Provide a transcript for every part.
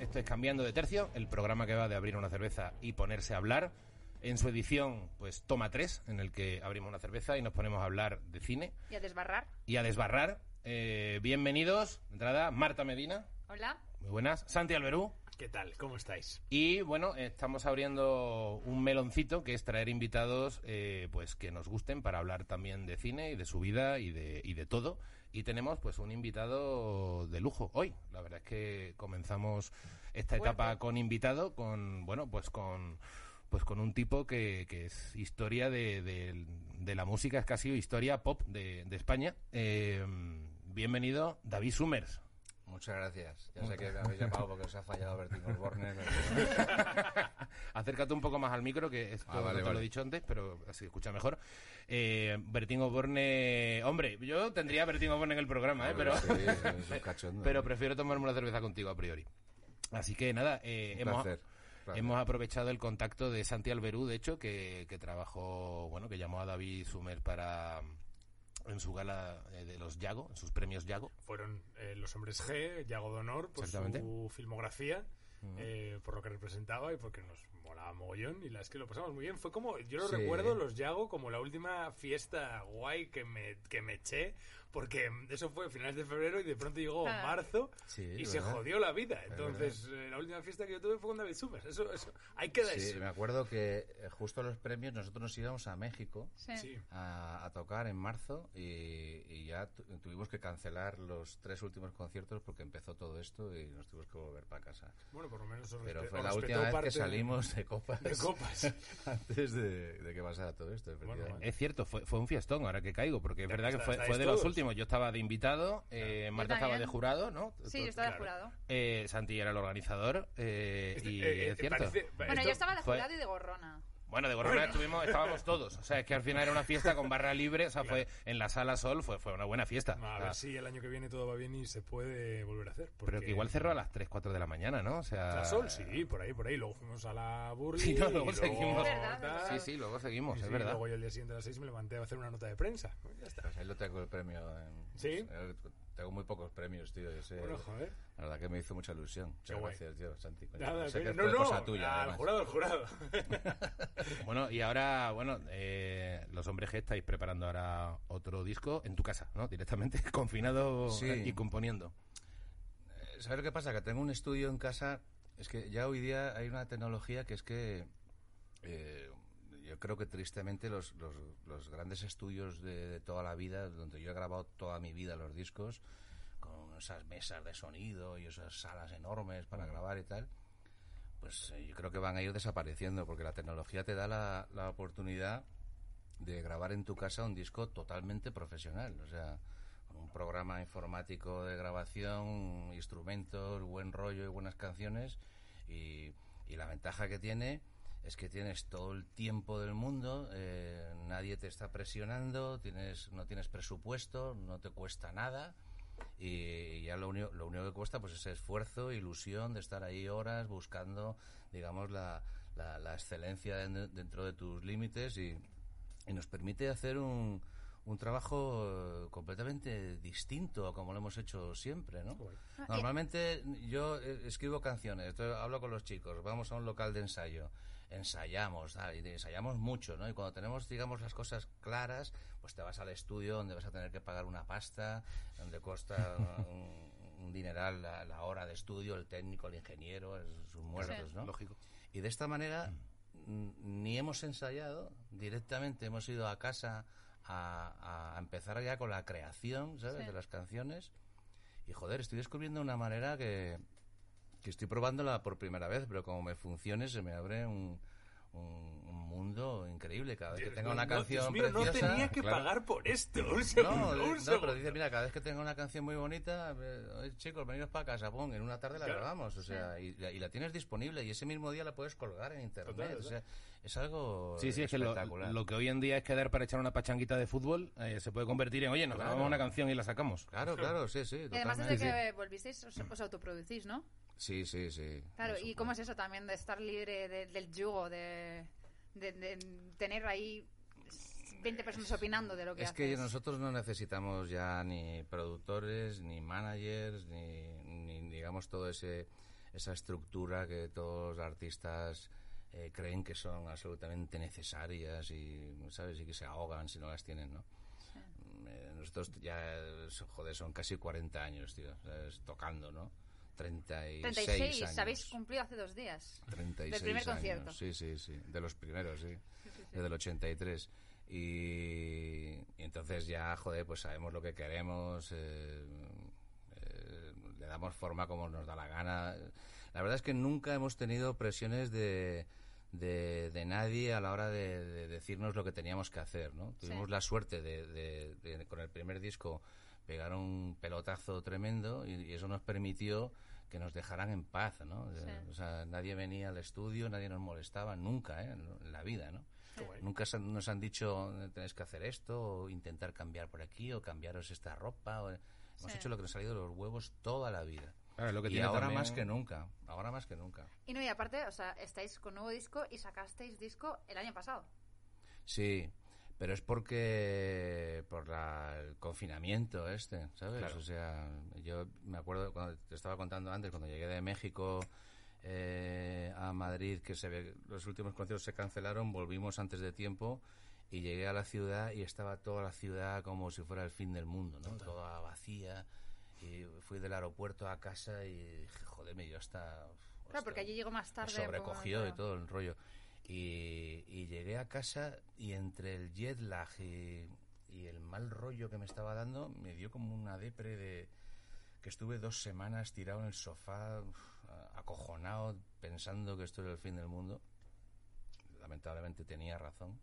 Esto es Cambiando de Tercio, el programa que va de abrir una cerveza y ponerse a hablar. En su edición, pues toma tres, en el que abrimos una cerveza y nos ponemos a hablar de cine ¿Y a desbarrar? y a desbarrar. Eh, bienvenidos, de entrada, Marta Medina, Hola. muy buenas, Santi Alberú. ¿Qué tal? ¿Cómo estáis? Y bueno, estamos abriendo un meloncito que es traer invitados eh, pues que nos gusten para hablar también de cine y de su vida y de, y de todo. Y tenemos pues un invitado de lujo hoy. La verdad es que comenzamos esta Fuerte. etapa con invitado, con bueno, pues con pues con un tipo que, que es historia de, de- de la música, es casi historia pop de, de España. Eh, bienvenido, David Summers. Muchas gracias. Ya sé que me habéis llamado porque os ha fallado Bertín Osborne. Acércate un poco más al micro, que esto Ah, vale, no te lo he dicho antes, pero así escucha mejor. Eh, Bertín Osborne... Hombre, yo tendría a Bertín Osborne en el programa, ¿eh? pero, Sí, es un cachondo. pero prefiero tomarme una cerveza contigo a priori. Así que nada, eh, hemos, placer, hemos aprovechado el contacto de Santi Alberú, de hecho, que, que trabajó, bueno, que llamó a David Sumer para en su gala eh, de los Yago, en sus premios Yago. Fueron eh, los hombres G, Yago de Honor, por su filmografía, eh, por lo que representaba y porque nos molaba mogollón. Y la es que lo pasamos muy bien. Fue como, yo lo Sí. recuerdo, los Yago, como la última fiesta guay que me, que me eché, porque eso fue a finales de febrero y de pronto llegó Ah. marzo Sí, y se jodió la vida. Entonces, eh, la última fiesta que yo tuve fue con David Summers. Eso, eso, ahí queda Sí, eso. me acuerdo que eh, justo a los premios nosotros nos íbamos a México Sí. A, a tocar en marzo y, y ya tu- tuvimos que cancelar los tres últimos conciertos porque empezó todo esto y nos tuvimos que volver para casa. Bueno, por lo menos os Pero fue la última vez parte que salimos de copas, de copas. antes de, de que pasara todo esto, efectivamente. Es cierto, fue, fue un fiestón, ahora que caigo, porque es verdad que fue, fue de los todos. Yo estaba de invitado, eh, Marta estaba de jurado, ¿no? Sí, yo estaba de jurado. Eh, Santi era el organizador eh, Este, y eh, eh, es cierto. parece- Bueno, esto- yo estaba de fue- jurado y de gorrona. Bueno, de Gorrona estuvimos, estábamos todos. O sea, es que al final era una fiesta con barra libre, o sea, fue en la sala Sol, fue, fue una buena fiesta. A ver si el año que viene todo va bien y se puede volver a hacer. pero que igual cerró a las 3, 4 de la mañana, ¿no? O sea... La Sol, sí, por ahí, por ahí. Luego fuimos a la Burley. Sí, no, y luego seguimos. Sí, sí, luego seguimos, es sí, verdad. Luego yo el día siguiente a las 6 me levanté a hacer una nota de prensa. Ya está. Pues ahí lo tengo el premio. en- ¿Sí? Tengo muy pocos premios, tío. yo sé. Bueno, joder. La verdad que me hizo mucha ilusión. Muchas gracias, tío, Santi. coño. Nada, sé que coño, fue no, no, cosa tuya, al jurado, al jurado. Bueno, y ahora, bueno, eh, los hombres G estáis preparando ahora otro disco en tu casa, ¿no? Directamente, confinado Sí. y componiendo. Eh, ¿Sabes lo que pasa? Que tengo un estudio en casa. Es que ya hoy día hay una tecnología que es que. eh, yo creo que tristemente los, los, los grandes estudios de, de toda la vida, donde yo he grabado toda mi vida los discos, con esas mesas de sonido y esas salas enormes para grabar y tal, pues eh, yo creo que van a ir desapareciendo, porque la tecnología te da la, la oportunidad de grabar en tu casa un disco totalmente profesional. O sea, con un programa informático de grabación, instrumentos, buen rollo y buenas canciones. Y, y la ventaja que tiene es que tienes todo el tiempo del mundo, eh, nadie te está presionando, tienes, no tienes presupuesto, no te cuesta nada. Y ya lo único, lo único que cuesta pues es esfuerzo, ilusión de estar ahí horas buscando, digamos, la, la, la excelencia den- dentro de tus límites y, y nos permite hacer un, un trabajo eh, completamente distinto a como lo hemos hecho siempre, ¿no? Normalmente yo eh, escribo canciones, entonces hablo con los chicos, vamos a un local de ensayo, ensayamos, y ensayamos mucho, ¿no? Y cuando tenemos, digamos, las cosas claras, pues te vas al estudio donde vas a tener que pagar una pasta, donde cuesta un, un dineral la, la hora de estudio, el técnico, el ingeniero, es- sus muertos, ¿no? Lógico. Y de esta manera mm, ni hemos ensayado, directamente hemos ido a casa a, a empezar ya con la creación, ¿sabes? De las canciones. Y joder, estoy descubriendo una manera que, que estoy probándola por primera vez, pero como me funcione se me abre un, un, mundo increíble. Cada vez que tenga una canción Dios mío, preciosa... no tenía que pagar por esto. Un No, un no, pero dice, mira, cada vez que tenga una canción muy bonita, eh, "Oye, chicos, veniros para casa, pum, en una tarde la Claro. grabamos, o sea, y, la- y la tienes disponible y ese mismo día la puedes colgar en internet, Total, o sea, es algo Sí, sí, es que lo, espectacular. lo que hoy en día es quedar para echar una pachanguita de fútbol eh, se puede convertir en, oye, nos Claro. grabamos una canción y la sacamos. Claro, claro, sí, sí, Y además desde totalmente. que volvisteis os, os autoproducís, ¿no? Sí, sí, sí. Claro, ¿y cómo es eso también de estar libre de- del yugo, de, de- de tener ahí 20 personas opinando de lo que Es haces? que nosotros no necesitamos ya ni productores, ni managers, ni, ni, digamos todo ese esa estructura que todos los artistas eh, creen que son absolutamente necesarias y sabes y que se ahogan si no las tienen, ¿no? Eh, nosotros ya, joder, son casi 40 años, tío, ¿sabes? tocando, ¿no? 36, 36, años. habéis cumplido hace dos días. 36 Del primer años. concierto. Sí, sí, sí. De los primeros, sí. Desde el 83. Y, y entonces ya, joder, pues sabemos lo que queremos, eh, eh, le damos forma como nos da la gana. La verdad es que nunca hemos tenido presiones de, de, de nadie a la hora de, de decirnos lo que teníamos que hacer, ¿no? Tuvimos la suerte de, con el primer disco, pegar un pelotazo tremendo y, y eso nos permitió que nos dejaran en paz, ¿no? Sí. O sea, nadie venía al estudio, nadie nos molestaba, nunca, ¿eh? En la vida, ¿no? Nunca se- nos han dicho tenéis que hacer esto o intentar cambiar por aquí o cambiaros esta ropa. o- Hemos Sí. hecho lo que nos ha salido de los huevos toda la vida. Claro, lo que y tiene ahora también- más que nunca. Ahora más que nunca. Y no, y aparte, o sea, estáis con nuevo disco y sacasteis disco el año pasado. Sí, pero es porque por la- el confinamiento este, ¿sabes? Claro. O sea, yo me acuerdo cuando te estaba contando antes, cuando llegué de México eh, a Madrid, que se ve, los últimos conciertos se cancelaron, volvimos antes de tiempo y llegué a la ciudad y estaba toda la ciudad como si fuera el fin del mundo, ¿no? Toda vacía. Y fui del aeropuerto a casa y dije, joder, me dio hasta... Claro, porque allí llegó más me tarde. sobrecogió por- y todo el rollo. Y, y llegué a casa y entre el jet lag y, y el mal rollo que me estaba dando, me dio como una depre de que estuve dos semanas tirado en el sofá, uf, acojonado, pensando que esto era el fin del mundo. Lamentablemente tenía razón.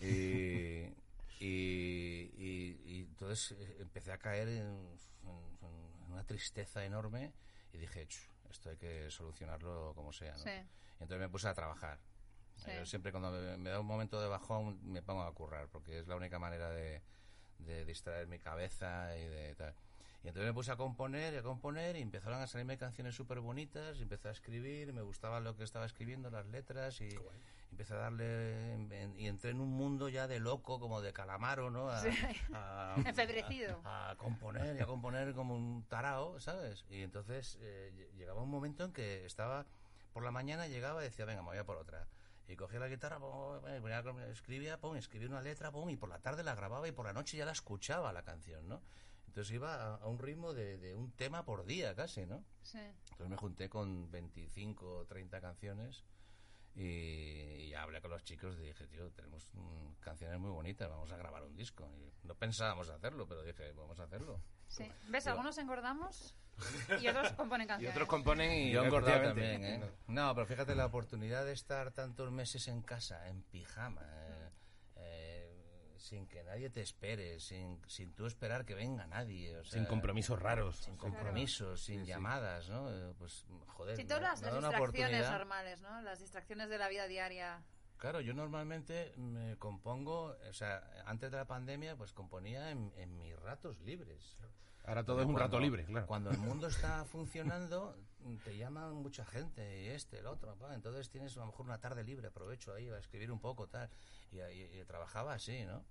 Y, y, entonces eh, empecé a caer en, en- en una tristeza enorme y dije, "Ch, esto hay que solucionarlo como sea. ¿no? Sí. Entonces me puse a trabajar. Sí. Yo siempre cuando me, me da un momento de bajón me pongo a currar porque es la única manera de, de distraer mi cabeza y de tal. Y entonces me puse a componer y a componer y empezaron a salirme canciones súper bonitas empecé a escribir me gustaba lo que estaba escribiendo, las letras y empecé a darle en- y entré en un mundo ya de loco como de calamaro, ¿no? A, Sí. a- Enfebrecido. a, a componer y a componer como un tarao, ¿sabes? Y entonces eh, lle- llegaba un momento en que estaba por la mañana llegaba y decía, venga, me voy a por otra. Y cogía la guitarra, pum, escribía, pum, escribía una letra, pum, y por la tarde la grababa y por la noche ya la escuchaba la canción, ¿no? Entonces iba a, a un ritmo de, de un tema por día casi, ¿no? Sí. Entonces me junté con 25 o 30 canciones y, y hablé con los chicos y dije, tío, tenemos mm, canciones muy bonitas, vamos a grabar un disco. Y no pensábamos hacerlo, pero dije, vamos a hacerlo. sí. ¿Ves? Yo- Algunos engordamos y otros componen Y canciones. otros componen y... Yo engordado también, ¿eh? No, pero fíjate, la oportunidad de estar tantos meses en casa, en pijama, eh, eh, sin que nadie te espere, sin, sin tú esperar que venga nadie. o sea, Sin compromisos raros. Sin compromisos, sin llamadas, ¿no? Eh, Pues, joder. Sí, todas da- las, distracciones normales, ¿no? Las distracciones de la vida diaria. Claro, yo normalmente me compongo, o sea, antes de la pandemia, pues componía en, en mis ratos libres. Ahora todo es un Cuando- rato libre, claro. Cuando el mundo está funcionando, te llaman mucha gente, y este, el otro, pa, entonces tienes a lo mejor una tarde libre, aprovecho ahí a escribir un poco, tal. Y, y- y trabajaba así, ¿no?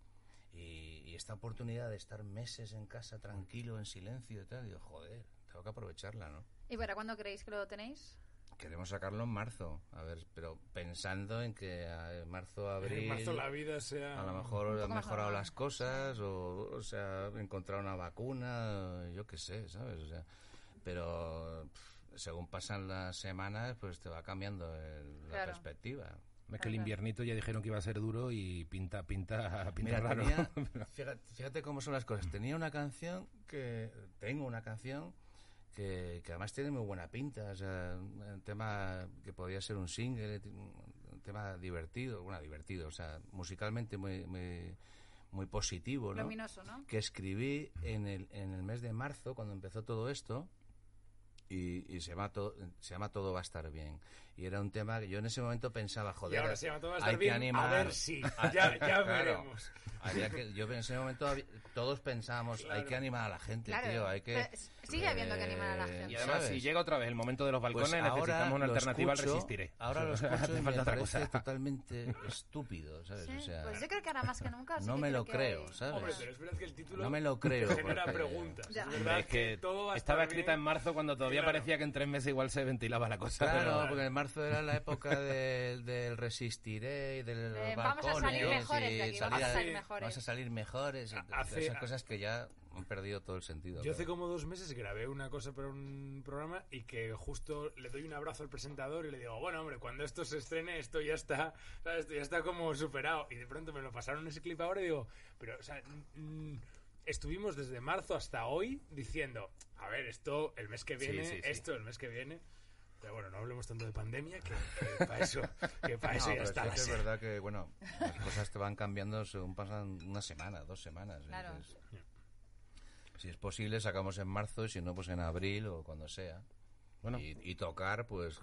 Y, y esta oportunidad de estar meses en casa tranquilo, en silencio y tal, digo, joder, tengo que aprovecharla, ¿no? ¿Y para cuándo creéis que lo tenéis? Queremos sacarlo en marzo, a ver, pero pensando en que en marzo, abril... En marzo la vida sea... A lo mejor han mejorado las cosas o, o sea, encontrar una vacuna, yo qué sé, ¿sabes? O sea, pero pff, según pasan las semanas, pues te va cambiando el- la perspectiva. Es que el inviernito ya dijeron que iba a ser duro y pinta, pinta, pinta Mira, raro. tenía- fíjate, fíjate cómo son las cosas. Tenía una canción que. Tengo una canción que, que además tiene muy buena pinta. O sea, un tema que podría ser un single, un tema divertido. Bueno, divertido, o sea, musicalmente muy, muy, muy positivo, ¿no? Luminoso, ¿no? que escribí en el, en el mes de marzo, cuando empezó todo esto, y, y se, llama todo, se llama Todo va a estar bien. Y era un tema que yo en ese momento pensaba, Y joder, ahora se llama todo va a hay estar que bien. animar. A ver si. Ya, ya claro. veremos. Había que, yo en ese momento todos pensábamos, hay que animar a la gente, Claro. tío, hay que... Sigue habiendo que animar a la eh, gente. Y además, ¿sabes? si llega otra vez el momento de los balcones, Pues ahora necesitamos una alternativa escucho- al resistiré. Ahora lo escucho y me falta otra parece cosa. totalmente estúpido, ¿sabes? Sí, O sea, pues yo creo que ahora más que nunca. no que me lo que creo, hay- ¿sabes? Hombre, pero es verdad que el título no me lo creo. genera porque- preguntas. Es verdad es que todo va a estaba escrita en marzo cuando todavía Claro. parecía que en tres meses igual se ventilaba la cosa. Claro, pero- porque en marzo era la época del, del resistiré y del Eh, vamos a salir mejores de vamos a salir- mejores. Vamos a salir mejores. hace- esas cosas que ya han perdido todo el sentido. Yo hace como dos meses grabé una cosa para un programa y que justo le doy un abrazo al presentador y le digo, bueno, hombre, cuando esto se estrene, esto ya está, ¿sabes? Esto ya está como superado. Y de pronto me lo pasaron ese clip ahora y digo, pero, o sea, estuvimos desde marzo hasta hoy diciendo, a ver, esto el mes que viene, sí, sí. esto el mes que viene. Pero bueno, no hablemos tanto de pandemia, que, para eso, que pa' eso ya está es serie. verdad que, bueno, las cosas te van cambiando según pasan una semana, dos semanas. Claro. entonces, si es posible, sacamos en marzo y si no, pues en abril o cuando sea. Bueno. Y, y tocar, pues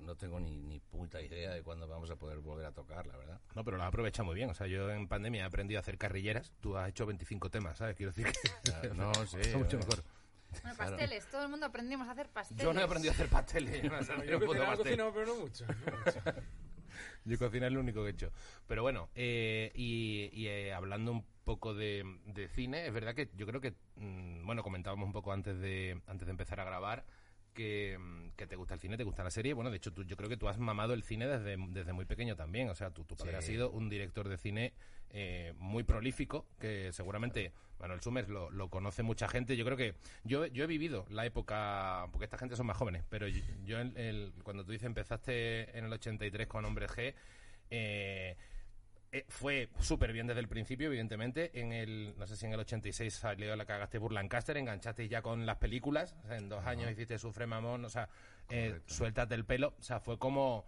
no tengo ni, ni puta idea de cuándo vamos a poder volver a tocar, la verdad. No, pero lo aprovecha muy bien. O sea, yo en pandemia he aprendido a hacer carrilleras. Tú has hecho 25 temas, ¿sabes? Quiero decir que Claro, no, sí, está mucho mejor. Bueno, pasteles. Todo el mundo aprendimos a hacer pasteles. Yo no he aprendido a hacer pasteles. yo no pastel. cocinaba, pero no mucho. no mucho. Yo cocina es lo único que he hecho. Pero bueno, eh, y, y, eh, hablando un poco de, de cine, es verdad que yo creo que, mm, bueno, comentábamos un poco antes de, antes de empezar a grabar que, mm, que te gusta el cine, te gusta la serie. Bueno, de hecho, tú, yo creo que tú has mamado el cine desde, desde muy pequeño también. O sea, tu, tu padre Sí. ha sido un director de cine eh, muy prolífico, que seguramente Manuel Summers lo, lo conoce mucha gente. Yo creo que yo, yo he vivido la época, porque esta gente son más jóvenes, pero yo, yo el- el- cuando tú dices empezaste en el 83 con Hombres G, eh, eh, fue súper bien desde el principio, evidentemente. En el, no sé si en el 86 salió la cagaste Burlancaster, enganchaste ya con las películas. o sea, en dos años hiciste Sufre Mamón, o sea, eh, suéltate el pelo. O sea, fue como.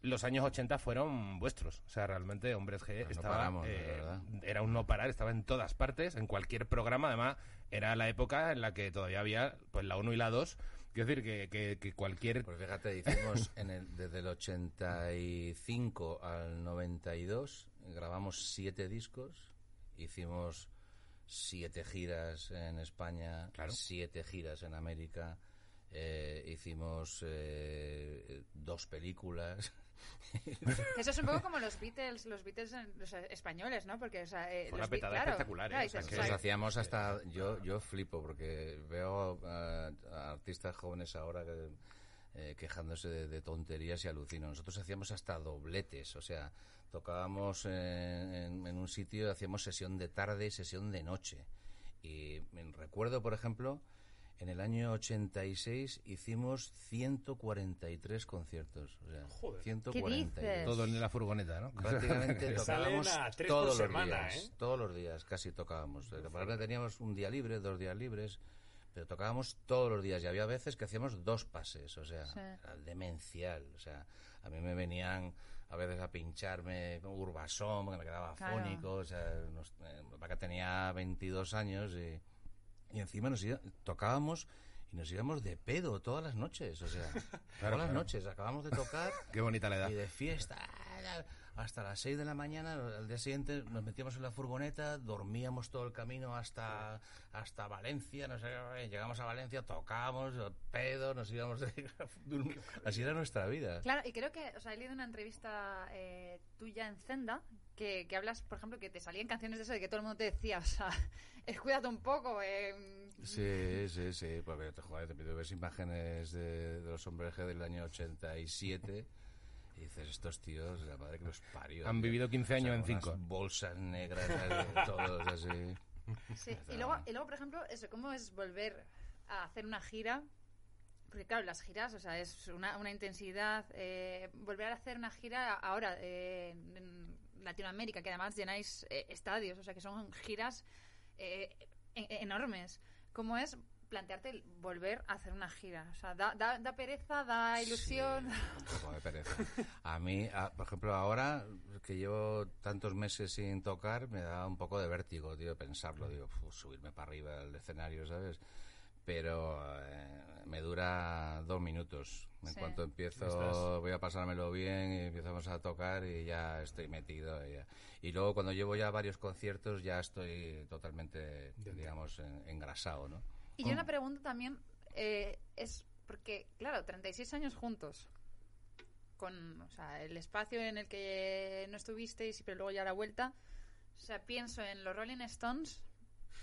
Los años 80 fueron vuestros. O sea, realmente Hombres G no estaba. paramos, eh, era un no parar, estaba en todas partes, en cualquier programa. Además, era la época en la que todavía había pues la 1 y la 2. Quiero decir que, que, que cualquier. Pues fíjate, hicimos en el, desde el 85 al 92, grabamos siete discos, hicimos siete giras en España, Claro. siete giras en América, eh, hicimos eh, dos películas. Eso es un poco como los Beatles, los Beatles en- los eh, españoles, ¿no? Porque, o sea, eh, Fue los una claro, espectacular, claro, ¿eh? O sea, dices, que- o Los hacíamos hasta yo yo flipo porque veo a, a artistas jóvenes ahora que, eh, quejándose de, de tonterías y alucino. Nosotros hacíamos hasta dobletes, o sea, tocábamos en, en- en un sitio, hacíamos sesión de tarde y sesión de noche. Y me recuerdo, por ejemplo, en el año 86 hicimos 143 conciertos. O sea, Joder. 143. dices? Todo en la furgoneta, ¿no? Prácticamente tocábamos tres todos los semana, días. ¿eh? Todos los días casi tocábamos. Por ejemplo, teníamos un día libre, dos días libres, pero tocábamos todos los días y había veces que hacíamos dos pases, o sea, Sí. era demencial. O sea, a mí me venían a veces a pincharme con Urbasón, porque me quedaba Claro. afónico, o sea, nos, eh, Paca tenía 22 años y, y encima nos iba- tocábamos y nos íbamos de pedo todas las noches, o sea, todas las noches, acabamos de tocar Qué bonita la edad. y de fiesta hasta las 6 de la mañana. Al día siguiente nos metíamos en la furgoneta, dormíamos todo el camino hasta, hasta Valencia. No sé, llegamos a Valencia, tocábamos, pedo, nos íbamos de Así era nuestra vida. Claro, y creo que, o sea, he leído una entrevista eh, tuya en Zenda que, que hablas, por ejemplo, que te salían canciones de eso de que todo el mundo te decía, o sea, cuídate un poco, eh, Sí, sí, sí, porque te, joder, te pido ves imágenes de, de los hombres G del año 87 y dices, estos tíos, la madre que los parió. Han tío. vivido 15 años O sea, en unas cinco. bolsas negras, todos así. Sí, y luego, y luego, por ejemplo, eso, ¿cómo es volver a hacer una gira? porque claro, las giras, o sea, es una, una intensidad. eh, volver a hacer una gira ahora eh, en Latinoamérica, que además llenáis eh, estadios, o sea, que son giras eh, en- enormes. ¿Cómo es plantearte volver a hacer una gira? O sea, da, da, da pereza, da ilusión. Un poco de pereza. A mí, a- por ejemplo, ahora que llevo tantos meses sin tocar, me da un poco de vértigo, tío, pensarlo. Digo, "Fu, subirme para arriba del escenario, ¿sabes? Pero eh, me dura dos minutos. En Sí. cuanto empiezo, Estás- voy a pasármelo bien y empezamos a tocar y ya estoy metido. Y, ya. y luego cuando llevo ya varios conciertos ya estoy totalmente, digamos, en- engrasado, ¿no? Y yo una pregunta también eh, es porque, claro, 36 años juntos, con o sea, el espacio en el que no estuvisteis, pero luego ya la vuelta. O sea, pienso en los Rolling Stones,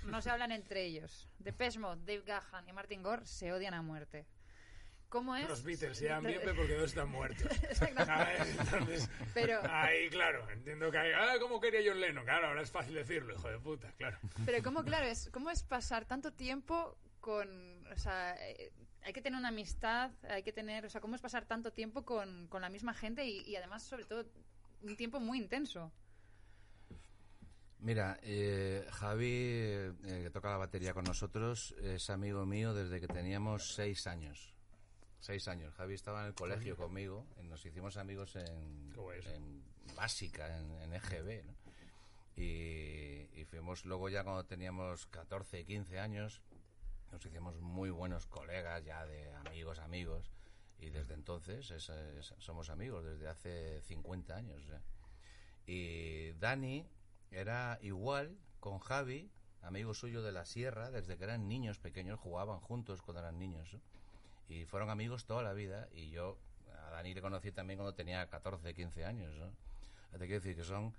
no se hablan entre ellos. Depeche Mode, Dave Gahan y Martin Gore se odian a muerte. ¿Cómo es? Los Beatles se llevan bien, pero porque dos están muertos. Entonces, Pero- ahí, claro, entiendo que hay... Ah, ¿cómo quería John Lennon? Claro, ahora es fácil decirlo, hijo de puta, claro. Pero cómo, claro, es, cómo es pasar tanto tiempo con... O sea, eh, hay que tener una amistad, hay que tener... O sea, cómo es pasar tanto tiempo con, con la misma gente y, y además, sobre todo, un tiempo muy intenso. Mira, eh, Javi, eh, que toca la batería con nosotros, es amigo mío desde que teníamos seis años. Seis años. Javi estaba en el colegio conmigo, nos hicimos amigos en, básica, en, en EGB, ¿no? Y, y fuimos luego ya cuando teníamos 14, 15 años, nos hicimos muy buenos colegas ya de amigos, amigos. Y desde entonces es- es- somos amigos, desde hace 50 años. Y Dani era igual con Javi, amigo suyo de la sierra, desde que eran niños pequeños, jugaban juntos cuando eran niños. ¿no? Y fueron amigos toda la vida. Y yo a Dani le conocí también cuando tenía 14, 15 años. ¿no? Te quiero decir que son.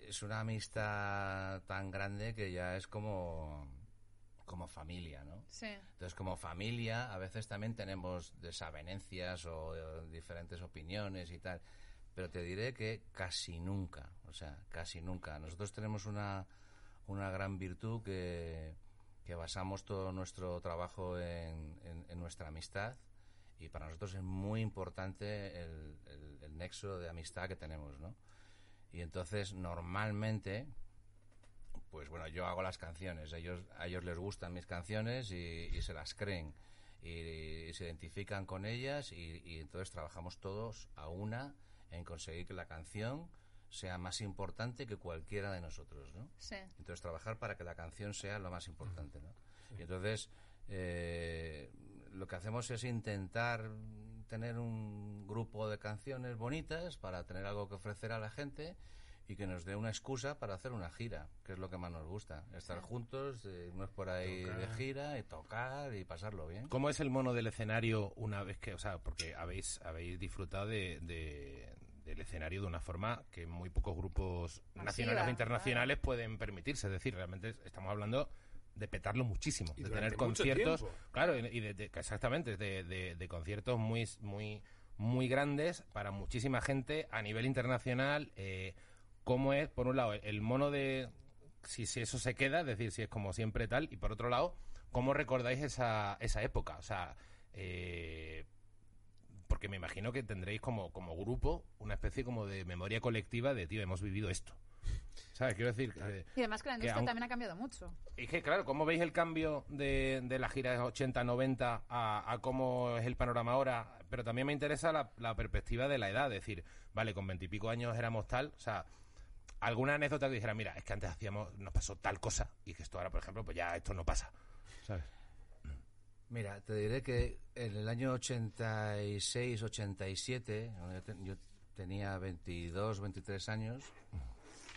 Es una amistad tan grande que ya es como. como familia, ¿no? Sí. Entonces, como familia, a veces también tenemos desavenencias o eh, diferentes opiniones y tal. Pero te diré que casi nunca, o sea, casi nunca. Nosotros tenemos una, una gran virtud que, que basamos todo nuestro trabajo en, nuestra amistad y para nosotros es muy importante el, nexo de amistad que tenemos, ¿no? Y entonces, normalmente, pues bueno, yo hago las canciones, ellos, a ellos les gustan mis canciones y, se las creen y, y se identifican con ellas y, y entonces trabajamos todos a una en conseguir que la canción sea más importante que cualquiera de nosotros, ¿no? Sí. Entonces trabajar para que la canción sea lo más importante, ¿no? Y entonces eh, lo que hacemos es intentar tener un grupo de canciones bonitas para tener algo que ofrecer a la gente y que nos dé una excusa para hacer una gira, que es lo que más nos gusta. Estar juntos, eh, irnos por ahí de Tocar. gira y tocar y pasarlo bien. ¿Cómo es el mono del escenario una vez que, o sea, porque habéis, habéis disfrutado de, de- del escenario de una forma que muy pocos grupos Masiva, nacionales o internacionales pueden permitirse? Es decir, realmente estamos hablando de petarlo muchísimo, Y de tener conciertos, tiempo. claro, y y de, de- exactamente, de, de- de conciertos muy, muy, muy grandes para muchísima gente a nivel internacional. Eh, ¿Cómo es, por un lado, el, el mono de si, si eso se queda, es decir, si es como siempre tal, y por otro lado, ¿cómo recordáis esa, esa época? O sea, eh, porque me imagino que tendréis como, como grupo una especie como de memoria colectiva de, tío, hemos vivido esto. ¿Sabes? Quiero decir, eh, Y además que la industria también ha cambiado mucho. es que, claro, ¿cómo veis el cambio de, de la gira de 80-90 a, a cómo es el panorama ahora? Pero también me interesa la, la perspectiva de la edad, es decir, vale, con veintipico años éramos tal, o sea, alguna anécdota que dijera, mira, es que antes hacíamos, nos pasó tal cosa, y que esto ahora, por ejemplo, pues ya esto no pasa, ¿sabes? Mira, te diré que en el año 86, 87, cuando yo, te- yo tenía 22, 23 años,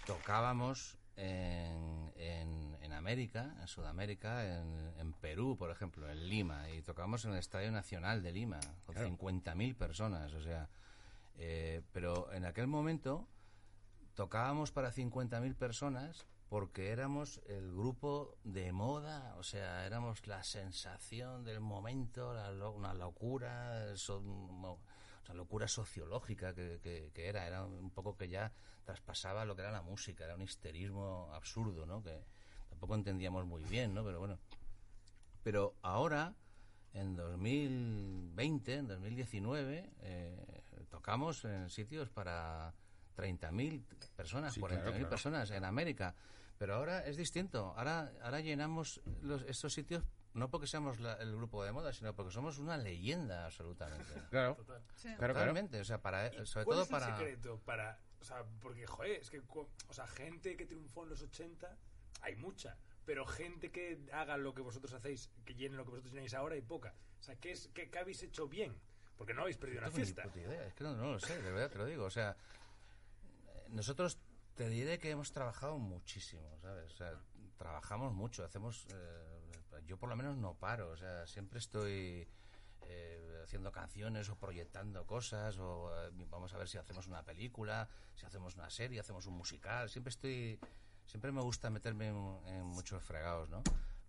tocábamos en, en, en América, en Sudamérica, en, en Perú, por ejemplo, en Lima, y tocábamos en el Estadio Nacional de Lima, con Claro. 50.000 personas, o sea, eh, pero en aquel momento tocábamos para 50.000 personas porque éramos el grupo de moda, o sea, éramos la sensación del momento, la lo- una locura, so- o sea, locura sociológica que, que- que era, era un poco que ya traspasaba lo que era la música, era un histerismo absurdo, ¿no? Que tampoco entendíamos muy bien, ¿no? Pero bueno. Pero ahora en 2020, en 2019, eh, tocamos en sitios para 30.000 personas, Sí, 40.000 claro, claro. personas en América. Pero ahora es distinto. Ahora, ahora llenamos los, estos sitios no porque seamos la- el grupo de moda, sino porque somos una leyenda absolutamente. Claro, Total. Sí. Totalmente. O sea, para, sobre ¿Cuál todo es el para. secreto para... O sea, porque, joder, es que... O sea, gente que triunfó en los 80, hay mucha. Pero gente que haga lo que vosotros hacéis, que llene lo que vosotros llenáis ahora, hay poca. O sea, ¿qué, es, qué, qué habéis hecho bien? Porque no habéis perdido No una tengo ni fiesta. puta idea, Es que no, no lo sé, de verdad te lo digo. O sea, eh, nosotros te diré que hemos trabajado muchísimo, ¿sabes? O sea, trabajamos mucho, hacemos... eh, yo por lo menos no paro, o sea, siempre estoy eh, haciendo canciones o proyectando cosas o eh, vamos a ver si hacemos una película, si hacemos una serie, hacemos un musical. Siempre estoy... Siempre me gusta meterme en, muchos fregados, ¿no?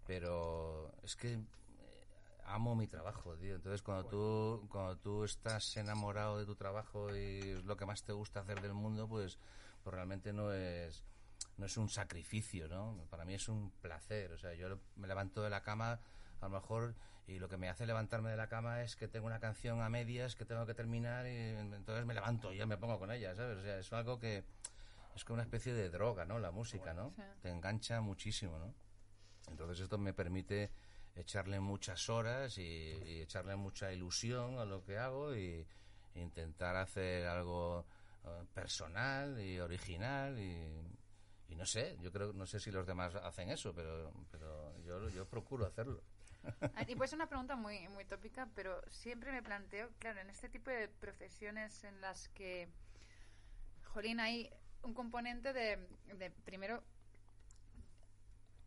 Pero es que eh, amo mi trabajo, tío. Entonces, cuando tú, cuando tú estás enamorado de tu trabajo y es lo que más te gusta hacer del mundo, pues, pues realmente no es, no es un sacrificio, ¿no? Para mí es un placer. O sea, yo me levanto de la cama, a lo mejor, y lo que me hace levantarme de la cama es que tengo una canción a medias que tengo que terminar y entonces me levanto y ya me pongo con ella, ¿sabes? O sea, es algo que es como una especie de droga, ¿no? La música, ¿no? Sí. Te engancha muchísimo, ¿no? Entonces esto me permite echarle muchas horas y, y echarle mucha ilusión a lo que hago y e intentar hacer algo personal y original y, no sé, yo creo, no sé si los demás hacen eso, pero, pero yo, yo procuro hacerlo. Ah, Y puede ser una pregunta muy, muy tópica, pero siempre me planteo, claro, en este tipo de profesiones en las que, jolín, hay un componente de, primero,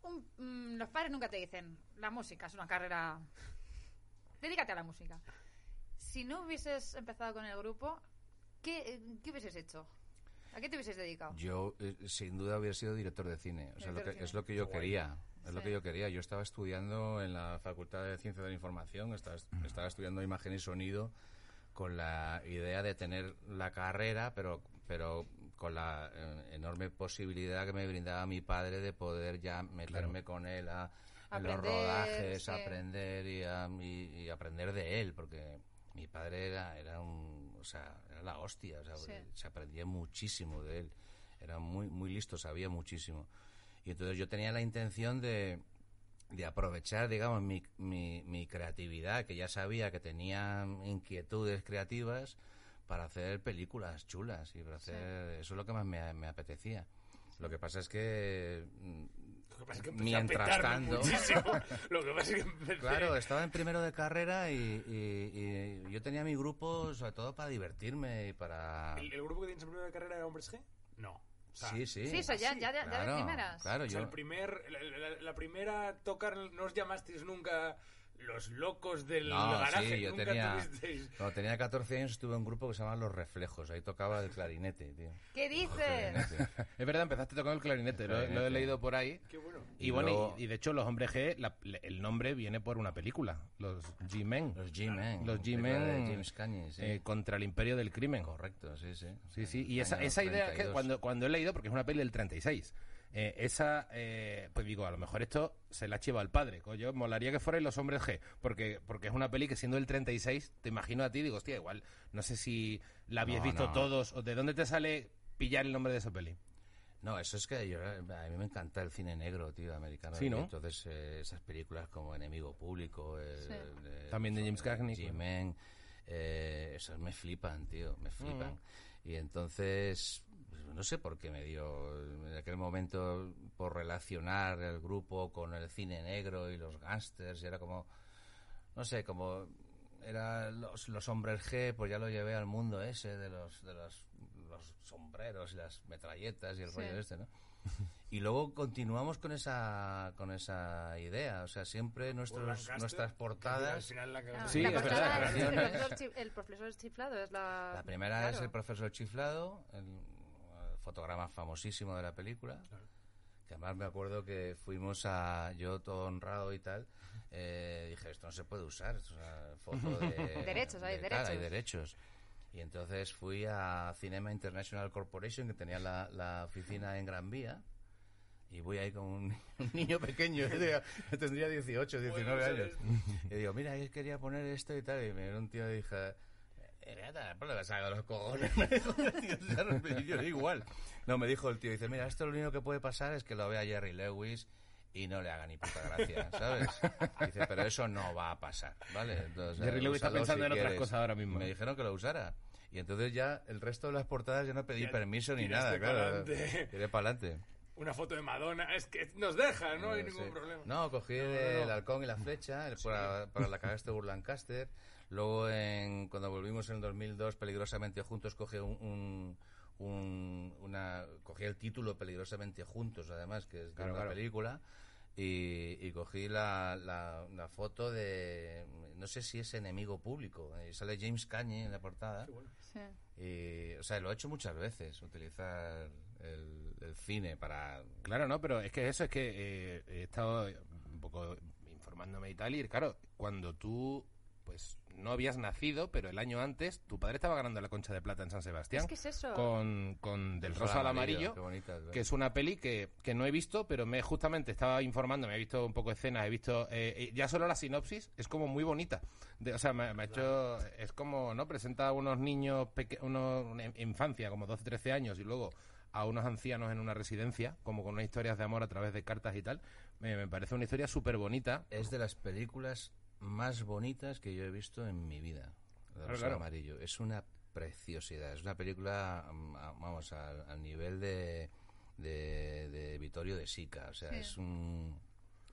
un- mm, los padres nunca te dicen, la música es una carrera, dedícate a la música. Si no hubieses empezado con el grupo, ¿qué, qué hubieses hecho? ¿A qué te hubieses dedicado? Yo, eh, sin duda, hubiera sido director de cine. O sea, lo es lo que yo Guay. quería. Es lo que yo quería. Yo estaba estudiando en la Facultad de Ciencias de la Información, estaba, estaba estudiando imagen y sonido con la idea de tener la carrera, pero, pero con la eh, enorme posibilidad que me brindaba mi padre de poder ya meterme con él a, en los rodajes, sí. aprender y, a- y- y aprender de él, porque mi padre era, era un, sea, era la hostia, o sea, Sí. se aprendía muchísimo de él. Era muy, muy listo, sabía muchísimo. Y entonces yo tenía la intención de, de aprovechar, digamos, mi, mi, mi creatividad, que ya sabía que tenía inquietudes creativas, para hacer películas chulas y para hacer... Eso es lo que más me, me apetecía. Lo que pasa es que... Lo que pasa es que empecé a Mientras petarme tanto- muchísimo. Lo que pasa es que empecé... Claro, estaba en primero de carrera y, y- y yo tenía mi grupo sobre todo para divertirme y para... ¿El, el grupo que tienes en primera de carrera era Hombres G? No. O sea, Sí, sí. Sí, eso ya, ya, ya, ya de Claro, primeras. Claro, O sea, yo... el primer, la, la- la primera tocar, no os llamasteis nunca los locos del No, garaje, sí, yo nunca tenía... tuvisteis... Cuando tenía 14 años estuve en un grupo que se llamaba Los Reflejos. Ahí tocaba el clarinete, tío. ¿Qué dices? Es verdad, empezaste tocando el clarinete, lo, lo he leído por ahí. Qué bueno. Y, Y bueno, luego- y, y de hecho los hombres G, la- el nombre viene por una película, los G-Men, Los G-Men. Los G-Men, James Cagney, sí. eh, contra el imperio del crimen. Correcto, sí, sí. Sí, sí, y esa, esa idea que 32. cuando, cuando he leído, porque es una peli del 36, eh, esa, eh, pues digo, a lo mejor esto se la chiva al padre. Coño, molaría que fueran los hombres G, porque, porque es una peli que siendo el 36, te imagino a ti, digo, hostia, igual, no sé si la habías No, visto no. todos, o de dónde te sale pillar el nombre de esa peli. No, eso es que yo, a mí me encanta el cine negro, tío, americano. Sí, ¿no? Entonces, eh, esas películas como Enemigo Público, eh, Sí. eh, También de James Cagney. G-Men, eh, esas me flipan, tío, me flipan. Mm. Y entonces, pues, no sé por qué me dio en aquel momento por relacionar el grupo con el cine negro y los gángsters, y era como, no sé, como era los, los hombres G, pues ya lo llevé al mundo ese de los de los, los sombreros y las metralletas y el Sí. rollo este, ¿no? Y luego continuamos con esa con esa idea, o sea, siempre nuestros, Lancaster, nuestras portadas final la Ah. Sí, la es portada verdad, es claro. el, profesor chiflado es la... La primera claro. es el profesor chiflado, el, fotograma famosísimo de la película. Que además me acuerdo que fuimos a. Yo todo honrado y tal. eh, dije, esto no se puede usar. Esto es una foto de. Derechos, hay de tal, hay derechos. derechos. Y entonces fui a Cinema International Corporation, que tenía la, la oficina en Gran Vía. Y voy ahí con un, un niño pequeño, yo tendría 18, 19 años. Y digo, mira, él quería poner esto y tal. Y me viene un tío y dije, eh, por la saga de los cojones. Me dijo, tío, y yo, igual. No, me dijo el tío, dice, mira, esto lo único que puede pasar es que lo vea Jerry Lewis y no le haga ni puta gracia, ¿sabes? Dice, pero eso no va a pasar, ¿vale? Entonces, Jerry Lewis está pensando si en otras quieres. cosas ahora mismo. Me dijeron que lo usara. Y entonces ya el resto de las portadas ya no pedí Ya permiso ni nada, claro. Tiré para adelante. Una foto de Madonna. Es que nos deja, no hay ningún problema. No, cogí No, no, el no. halcón y la flecha el- para, para la cagaste de Lancaster. Luego, en, cuando volvimos en el 2002, peligrosamente juntos, cogí un, un- un- una, cogí el título peligrosamente juntos, además, que es de Claro, una claro. película. Y, y cogí la, la, la foto de, no sé si es enemigo público, y sale James Cagney en la portada. Bueno. Sí. Y, o sea, lo he hecho muchas veces, utilizar el, el cine para... Claro, no, pero es que eso es que eh, he estado un poco informándome y tal, y claro, cuando tú pues no habías nacido, pero el año antes tu padre estaba ganando la concha de plata en San Sebastián Es que es eso. con, con Del Rosa al Amarillo, qué bonita, ¿verdad? que es una peli que, que no he visto, pero me justamente estaba informando, me he visto un poco escenas, he visto eh, eh, ya solo la sinopsis es como muy bonita, De- o sea, me, me ha hecho es como no presenta a unos niños peque- unos una infancia como 12, 13 años y luego a unos ancianos en una residencia, como con unas historias de amor a través de cartas y tal. Me, me parece una historia súper bonita. Es de las películas más bonitas que yo he visto en mi vida. El Claro, Rosa claro. Amarillo. Es una preciosidad. Es una película, mm, vamos, al, al nivel de, de, de Vittorio de Sica. O sea, Sí. es un...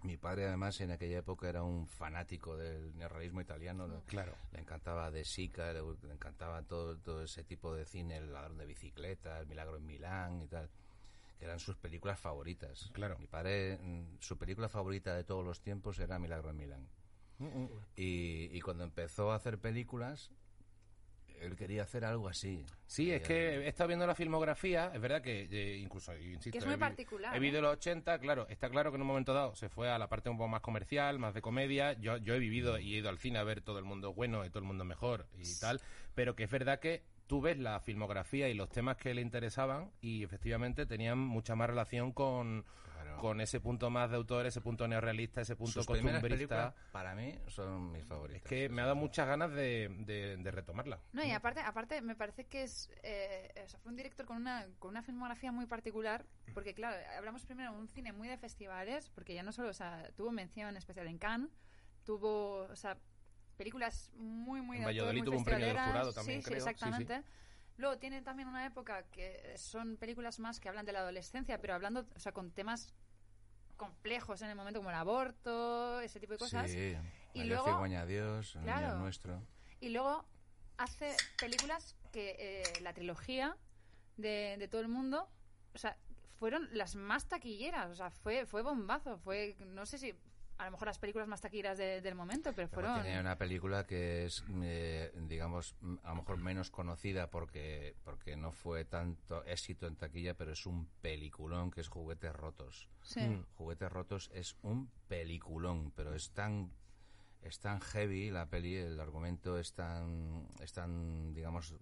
Mi padre, además, en aquella época era un fanático del neorrealismo italiano. ¿no? Claro. Le encantaba De Sica, le, le encantaba todo, todo ese tipo de cine, El ladrón de bicicletas, Milagro en Milán y tal, que eran sus películas favoritas. Claro. Mi padre, mm, su película favorita de todos los tiempos era Milagro en Milán. Y, y cuando empezó a hacer películas, él quería hacer algo así. Sí, es que he estado viendo la filmografía, es verdad que eh, incluso, insisto, Que es muy he particular, He vivido ¿eh? los 80, claro, está claro que en un momento dado se fue a la parte un poco más comercial, más de comedia. Yo, yo he vivido y he ido al cine a ver todo el mundo bueno y todo el mundo mejor y tal, pero que es verdad que tú ves la filmografía y los temas que le interesaban y efectivamente tenían mucha más relación con, Claro. con ese punto más de autor, ese punto neorrealista, ese punto Sus costumbrista. para mí, son mis favoritas. Es que me ha dado muchas ganas de, de- de retomarla. No, y aparte, aparte me parece que es, eh, o sea, fue un director con una, con una filmografía muy particular, porque claro, hablamos primero de un cine muy de festivales, porque ya no solo, o sea, tuvo mención especial en Cannes, tuvo, o sea, películas muy, muy En de autor, Valladolid muy tuvo un premio del festivaleras. jurado también, sí, creo. Sí, Sí, sí. exactamente. Luego tiene también una época que son películas más que hablan de la adolescencia, pero hablando, o sea, con temas complejos en el momento como el aborto, ese tipo de cosas. Sí, Y María luego- Cigüeña Dios, Claro. Nuestro. Y luego hace películas que eh, la trilogía de, de todo el mundo, o sea, fueron las más taquilleras, o sea, fue, fue bombazo, fue, no sé si, a lo mejor las películas más taquilleras de- del momento, pero fueron... Tiene una película que es, eh, digamos, a lo mejor menos conocida porque, porque no fue tanto éxito en taquilla, pero es un peliculón que es Juguetes Rotos. Sí. Mm. Juguetes Rotos es un peliculón, pero es tan es tan heavy la peli, el argumento es tan es tan digamos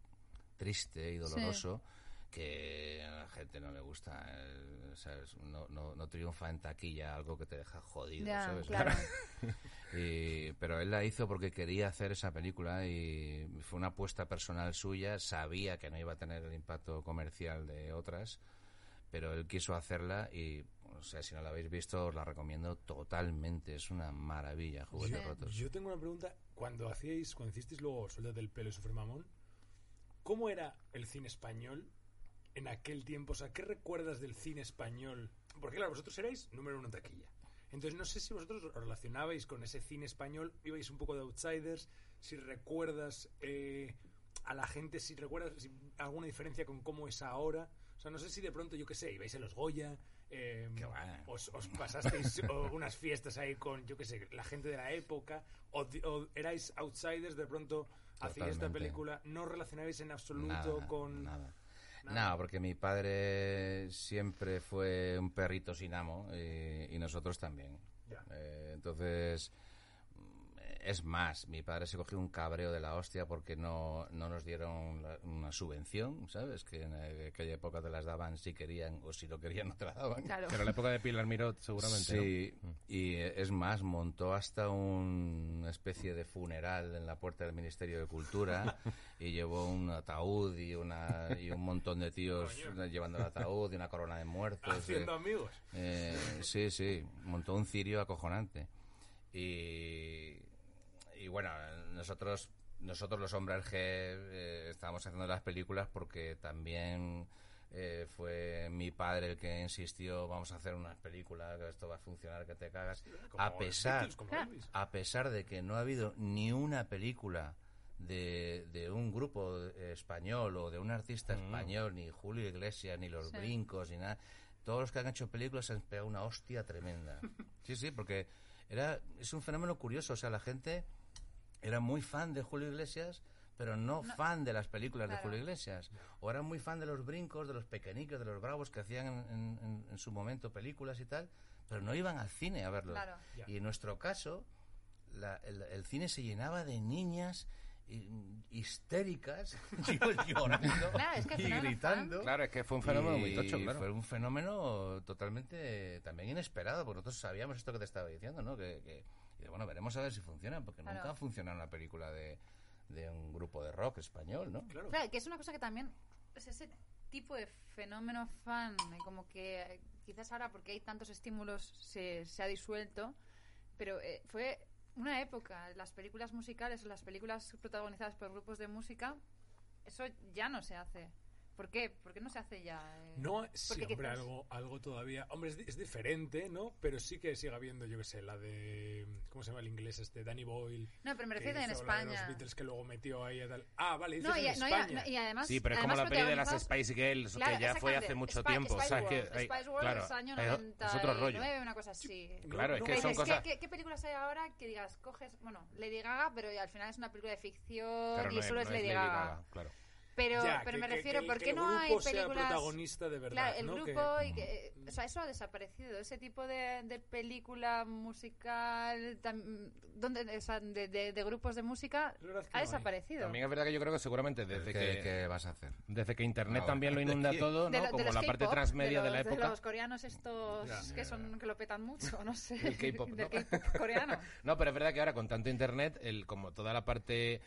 triste y doloroso que a la gente no le gusta, eh, ¿sabes? No, no, no triunfa en taquilla algo que te deja jodido, Ya, ¿sabes? claro. Y- pero él la hizo porque quería hacer esa película y fue una apuesta personal suya. Sabía que no iba a tener el impacto comercial de otras, pero él quiso hacerla y, o sea, si no la habéis visto, os la recomiendo totalmente. Es una maravilla, Juguetes Sí. Rotos. Yo tengo una pregunta. Cuando hacíais, cuando hicisteis luego Suéltate del pelo y Sufre Mamón, ¿cómo era el cine español en aquel tiempo? O sea, ¿qué recuerdas del cine español? Porque claro, vosotros erais número uno en taquilla. Entonces no sé si vosotros os relacionabais con ese cine español, ibais un poco de outsiders, si recuerdas eh, a la gente, si recuerdas si- alguna diferencia con cómo es ahora. O sea, no sé si de pronto, yo qué sé, ibais a los Goya, eh, os, os pasasteis unas fiestas ahí con, yo qué sé, la gente de la época, o, erais outsiders, de pronto hacíais esta película, no relacionabais en absoluto Nada, con... nada. No, porque mi padre siempre fue un perrito sin amo y, y nosotros también. Ya. Eh, entonces, es más, mi padre se cogió un cabreo de la hostia porque no, no nos dieron la- una subvención, ¿sabes? Que en aquella época te las daban si querían o si no querían no te la daban. Claro. Que era la época de Pilar Miró, seguramente. Sí, y es más, montó hasta una especie de funeral en la puerta del Ministerio de Cultura y llevó un ataúd y, una, y un montón de tíos llevando el ataúd y una corona de muertos. Haciendo eh, amigos. eh, sí, sí, montó un cirio acojonante. Y, y bueno, nosotros, nosotros los hombres G eh, estábamos haciendo las películas porque también eh, fue mi padre el que insistió, vamos a hacer unas películas, que esto va a funcionar, que te cagas. Como A pesar, Beatles, a pesar de que no ha habido ni una película de, de un grupo español o de un artista español, ni Julio Iglesias, ni Los Sí. Brincos, ni nada. Todos los que han hecho películas se han pegado una hostia tremenda. Sí, sí, porque era, es un fenómeno curioso. O sea, la gente era muy fan de Julio Iglesias, pero no, fan de las películas de. Julio Iglesias. O eran muy fan de los brincos, de los pequeñicos, de los bravos que hacían en, en- en- en su momento películas y tal, pero no iban al cine a. Claro. Ya. Y en nuestro caso, la- el, el cine se llenaba de niñas hi- histéricas, llorando Claro, es que al y gritando. Claro, es que fue un fenómeno muy tocho, claro. Fue un fenómeno totalmente también inesperado, porque nosotros sabíamos esto que te estaba diciendo, ¿no? Que, que- y bueno, veremos a ver si funciona, porque Claro. nunca ha funcionado una película de, de un grupo de rock español, ¿no? Claro. Claro, que es una cosa que también es ese tipo de fenómeno fan, eh, como que eh, quizás ahora porque hay tantos estímulos se, se ha disuelto, pero eh, fue una época, las películas musicales, las películas protagonizadas por grupos de música, eso ya no se hace. ¿Por qué? ¿Por qué no se hace ya? eh? No, sí, hombre, algo, algo todavía. Hombre, es, es diferente, ¿no? Pero sí que sigue habiendo, yo qué sé, la de. ¿Cómo se llama el inglés este? Danny Boyle. No, pero me que refiero en hizo la de España. los Beatles que luego metió ahí a tal. Ah, vale, No, y, en no, y- España. no, y además. Sí, pero es como la peli de las Spice Girls, Claro, que ya fue hace mucho tiempo. Spice ¿sabes? Que World. hay- Spice World claro, es año es- 99, es otro rollo. una cosa así. Claro, es No, que Que son cosas... ¿qué, películas hay ahora que digas, coges, bueno, Lady Gaga, pero al final es una película de ficción y solo es, Lady, Gaga. claro. Pero, Ya, pero que- me refiero, que ¿por que qué el no hay grupo sea películas... protagonista de verdad, Claro, el ¿no? Que- grupo, y que, o sea, eso ha desaparecido. Ese tipo de, de película musical, tam- donde, o sea, de, de- de grupos de música, Es verdad que ha no hay. desaparecido. También es verdad que yo creo que seguramente desde ¿Qué, que... qué vas a hacer? Desde que Internet Ah, también lo ¿de inunda todo, de, ¿no? lo- de Como la parte transmedia de, los, la época. los coreanos estos Ya. que son que lo petan mucho, no sé. El K-pop, ¿no? K-pop coreano. No, pero es verdad que ahora con tanto internet, el, como toda la parte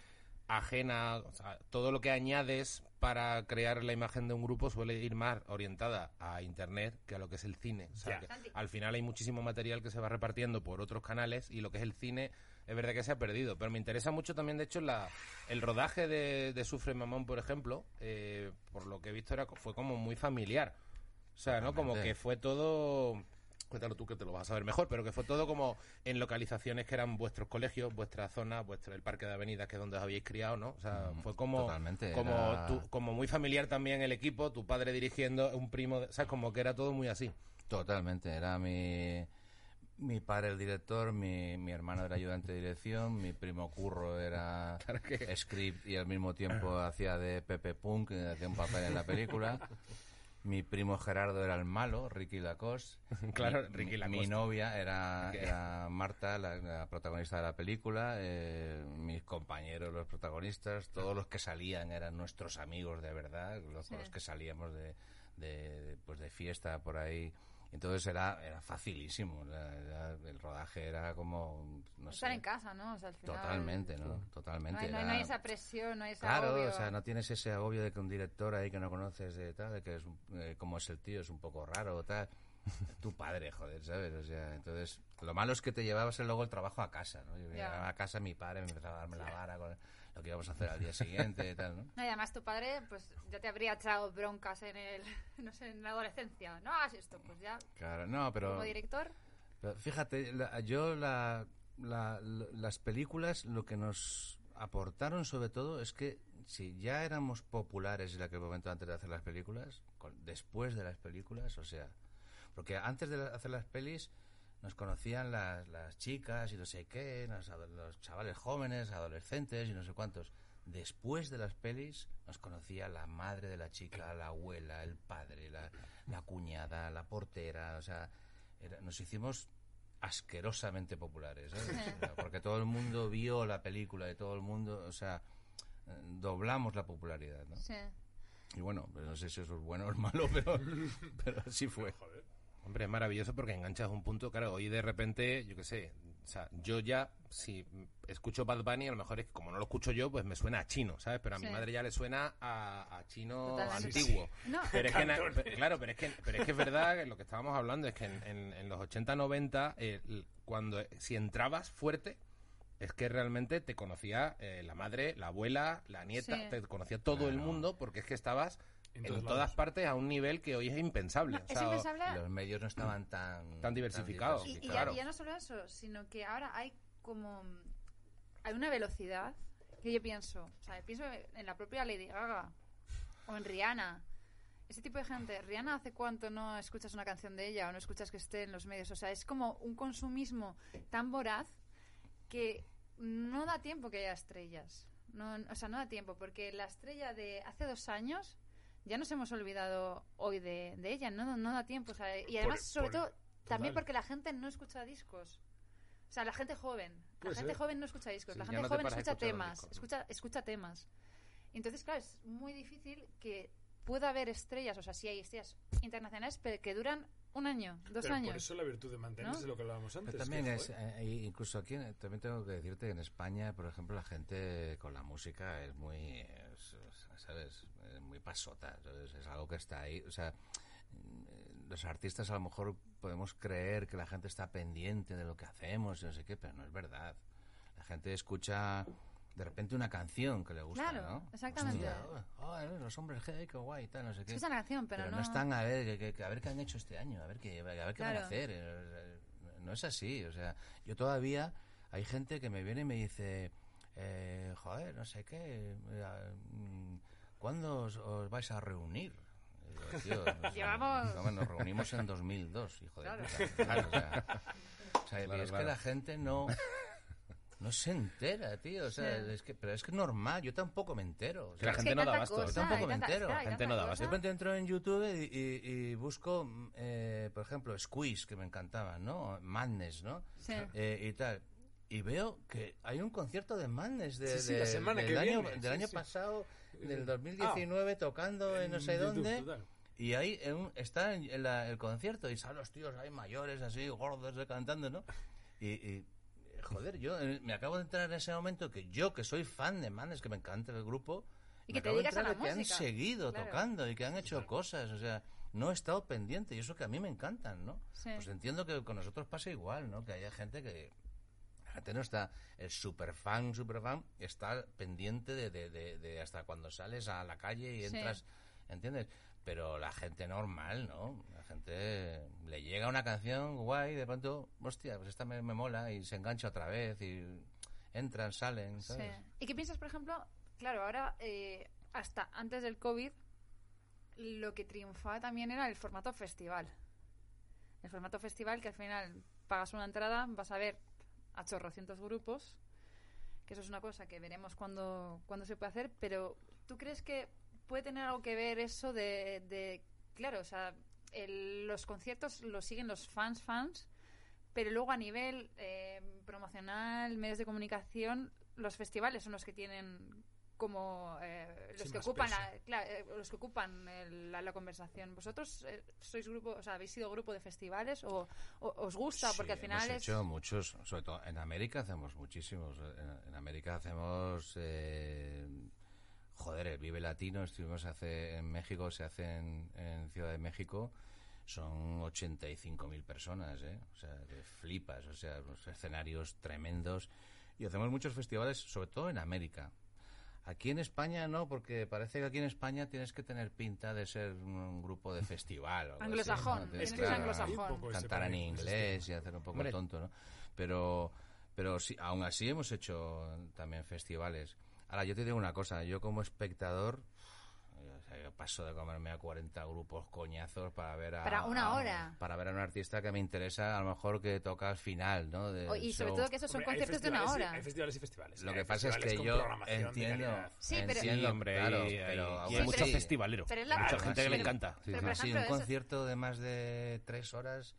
ajena, o sea, todo lo que añades para crear la imagen de un grupo suele ir más orientada a internet que a lo que es el cine. O sea, al final hay muchísimo material que se va repartiendo por otros canales y lo que es el cine es verdad que se ha perdido. Pero me interesa mucho también, de hecho, la, el rodaje de, de Sufre Mamón, por ejemplo, eh, por lo que he visto era, fue como muy familiar. O sea, ¿no? Como que fue todo... Cuéntalo tú que te lo vas a saber mejor, pero que fue todo como en localizaciones que eran vuestros colegios, vuestra zona, vuestro el parque de avenidas que es donde os habíais criado, ¿no? O sea, Mm, fue como totalmente, como era- tú- como muy familiar también el equipo, tu padre dirigiendo, un primo, de- ¿sabes? Como que era todo muy así. Totalmente, era mi, mi padre el director, mi, mi hermano era ayudante de dirección, mi primo Curro era Claro que- script y al mismo tiempo hacía de Pepe Punk, hacía un papel en la película. Mi primo Gerardo era el malo, Ricky Lacoste. Claro, Mi- Ricky Lacoste. Mi novia era, Marta, la, la protagonista de la película. eh, mis compañeros, los protagonistas, todos los que salían eran nuestros amigos de verdad, los Sí. los que salíamos de, de, pues de fiesta por ahí. Entonces era, era facilísimo. era- era- el rodaje era como, no Estar sé. en casa, ¿no? O sea, al final, Totalmente, ¿no? Totalmente. No hay, no hay- era- no hay esa presión, no hay ese Claro, agobio. o sea, no tienes ese agobio de que un director ahí que no conoces de tal, de que es un- eh, como es el tío, es un poco raro o tal. Tu padre, joder, ¿sabes? O sea, entonces, lo malo es que te llevabas luego el trabajo a casa, ¿no? Yo Ya. llegaba a casa, mi padre me empezaba a darme la vara con lo que íbamos a hacer al día siguiente y tal, ¿no? No, y además tu padre, pues ya te habría echado broncas en el, no sé, en la adolescencia. No hagas esto, pues ya, Claro, no, pero... como director. Pero fíjate, la- yo la, la- la- las películas lo que nos aportaron sobre todo es que si ya éramos populares en aquel momento antes de hacer las películas, con- después de las películas, o sea, porque antes de hacer las pelis nos conocían las, las chicas y no sé qué, los, chavales jóvenes, adolescentes y no sé cuántos. Después de las pelis nos conocía la madre de la chica, la abuela, el padre, la, la cuñada, la portera, o sea, era- nos hicimos asquerosamente populares, ¿sabes? O sea, porque todo el mundo vio la película y todo el mundo, o sea, eh, doblamos la popularidad, ¿no? Sí. Y bueno, pues no sé si eso es bueno o es malo, pero, pero así fue. Hombre, es maravilloso porque enganchas un punto, claro, hoy de repente, yo qué sé, o sea, yo ya, si escucho Bad Bunny, a lo mejor es que como no lo escucho yo, pues me suena a chino, ¿sabes? Pero a mi madre ya le suena a, a chino Totalmente. antiguo. No, Pero es que, claro, pero es que, pero es que es verdad que lo que estábamos hablando es que en, en- en los 80, 90, eh, l- cuando si entrabas fuerte, es que realmente te conocía eh, la madre, la abuela, la nieta, Sí. te conocía todo el mundo porque es que estabas En en, todas lados. partes a un nivel que hoy es impensable. No, O es sea, impensable. Los medios no estaban tan... Tan diversificados. Y, claro. y ya no solo eso, sino que ahora hay como... Hay una velocidad que yo pienso, o sea, pienso en la propia Lady Gaga o en Rihanna. Ese tipo de gente. Rihanna, ¿hace cuánto no escuchas una canción de ella o no escuchas que esté en los medios? O sea, es como un consumismo tan voraz que no da tiempo que haya estrellas. No, o sea, no da tiempo, porque la estrella de hace dos años ya nos hemos olvidado hoy de, de ella, no, no da tiempo. o sea, y además, sobre por- todo, también total. porque la gente no escucha discos. O sea, la gente joven. La gente joven no escucha discos. Sí, la gente no joven escucha temas. discos, ¿no? escucha, escucha temas. Entonces, claro, es muy difícil que pueda haber estrellas, o sea, sí hay estrellas internacionales, pero que duran un año, dos Pero años. por eso la virtud de mantenerse lo que hablábamos antes. Pero también es, eh, y incluso aquí, en- también tengo que decirte que en España, por ejemplo, la gente con la música es muy, es- es- ¿sabes? Es muy pasota, ¿sabes? es algo que está ahí, o sea, mm, los artistas a lo mejor podemos creer que la gente está pendiente de lo que hacemos y no sé qué, pero no es verdad. La gente escucha de repente una canción que le gusta, Claro, ¿no? exactamente. Hostia, oh, eh, los hombres G, qué guay, tal, no sé qué. Escuchan la canción, pero, Pero no están a ver, que- que- a ver qué han hecho este año, a ver qué, a ver qué van a Claro. hacer. eh, No es así, o sea, yo todavía hay gente que me viene y me dice, eh, joder, no sé qué, mm, ¿cuándo os, os vais a reunir? Digo, "Tío, nos- Llevamos- no, nos reunimos en 2002, hijo de Claro. puta. Claro, o sea, o sea, Claro, es claro. que la gente no... No se entera, tío. O sea, Sí. es que, pero es que es normal. Yo tampoco me entero. o Que la sea, Es gente hay no da abasto. Yo tampoco me entero. que La gente no da abasto. de repente entro en YouTube y, y- y busco, eh, por ejemplo, Squeeze, que me encantaban, ¿no? Madness, ¿no? Sí. Eh, y tal. Y veo que hay un concierto de Madness de, Sí, sí, de- la semana del que año, viene, del sí, año sí. pasado, del 2019, tocando en no sé YouTube, dónde. total. Y ahí en un- está en la- el concierto y salen los tíos ahí mayores, así, gordos, eh, cantando, ¿no? Y, y, joder, yo eh, me acabo de entrar en ese momento que yo, que soy fan de Manes, que me encanta el grupo, Y me que te de dedicas a la que han seguido Claro. tocando y que han hecho cosas, o sea, no he estado pendiente y eso que a mí me encantan, ¿no? Sí. Pues entiendo que con nosotros pasa igual, ¿no? Que haya gente que la gente no está, el super fan, super fan, está pendiente de, de- de- de hasta cuando sales a la calle y Sí. entras, ¿entiendes? Pero la gente normal, ¿no? La gente le llega una canción guay y de pronto, hostia, pues esta me, me mola y se engancha otra vez y entran, salen, Sí. ¿sabes? ¿Y qué piensas, por ejemplo? Claro, ahora, eh, hasta antes del COVID, lo que triunfaba también era el formato festival. El formato festival que al final pagas una entrada, vas a ver a chorrocientos grupos, que eso es una cosa que veremos cuando, cuando se puede hacer, pero ¿tú crees que puede tener algo que ver eso de, de- claro, o sea, el- los conciertos los siguen los fans, fans, pero luego a nivel eh, promocional, medios de comunicación, los festivales son los que tienen como eh, los Sí, que ocupan la, eh, los que ocupan el- la, la conversación. ¿Vosotros eh, sois grupo, o sea, habéis sido grupo de festivales o, o- os gusta? Sí, Porque al final hemos es hecho muchos, sobre todo en América hacemos muchísimos. En, en América hacemos, eh, joder, el Vive Latino, estuvimos hace en México, se hace en, en Ciudad de México, son 85.000 personas, ¿eh? O sea, que flipas, o sea, unos escenarios tremendos. Y hacemos muchos festivales, sobre todo en América. Aquí en España no, porque parece que aquí en España tienes que tener pinta de ser un grupo de festival. o algo así, Anglosajón, ese cantar en inglés y hacer un poco Hombre. tonto, ¿no? Pero, pero sí, aún así hemos hecho también festivales. Ahora, yo te digo una cosa, yo como espectador, eh, o sea, yo paso de comerme a 40 grupos coñazos para ver a... Para una a- hora. para ver a un artista que me interesa, a lo mejor que toca al final, ¿no? y sobre show. todo que esos son Hombre, conciertos de una festivales y- hora. Hay festivales y festivales. Lo Hay que pasa es que yo entiendo. Sí, pero- entiendo, Sí, hombre, claro, hay, pero y hay mucho así- festivalero. pero es la- mucha gente que le sí. encanta. Sí, Pero, sí. por ejemplo, un eso- concierto de más de tres horas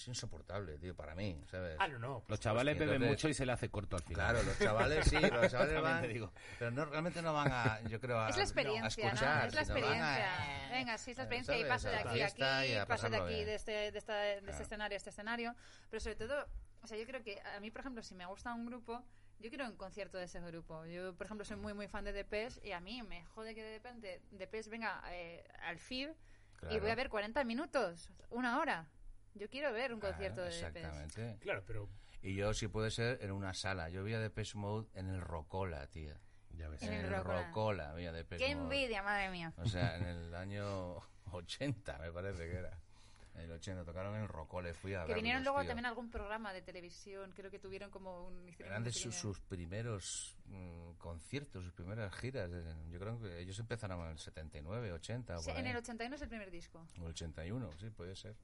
es insoportable, tío, para mí, ¿sabes? Ah, no, no. Los chavales Y beben entonces- mucho y se le hace corto al final. Claro, los chavales sí, los chavales van, te digo. pero no, realmente no van a, yo creo, a, Es la experiencia, a escuchar, ¿no? Es la a- experiencia. Venga, sí, es la eh, experiencia y paso de aquí a y aquí, a paso de aquí, bien. de este, de, esta- de este escenario a este escenario. Pero sobre todo, o sea, yo creo que a mí, por ejemplo, si me gusta un grupo, yo quiero un concierto de ese grupo. Yo, por ejemplo, soy muy, muy fan de Depeche y a mí me jode que de repente Depeche venga eh, al FIB y voy a ver 40 minutos, una hora. Yo quiero ver un concierto de Depeche. Exactamente. Claro, pero Y yo, si puede ser, en una sala. Yo vi a Depeche Mode en el Rocola, tía. Ya ves. En En el el Rocola. Rocola, vi a Depeche ¡Qué Mode. envidia, madre mía! O sea, en el año 80, me parece que era. En el 80 tocaron en el Rocola y fui a Que vinieron verlos, luego tío. también a algún programa de televisión, creo que tuvieron como un... Eran de sus, sus primeros mm, conciertos, sus primeras giras. Yo creo que ellos empezaron en el 79, 80. o Sí, por en ahí. el 81 es el primer disco. O el 81, sí, puede ser.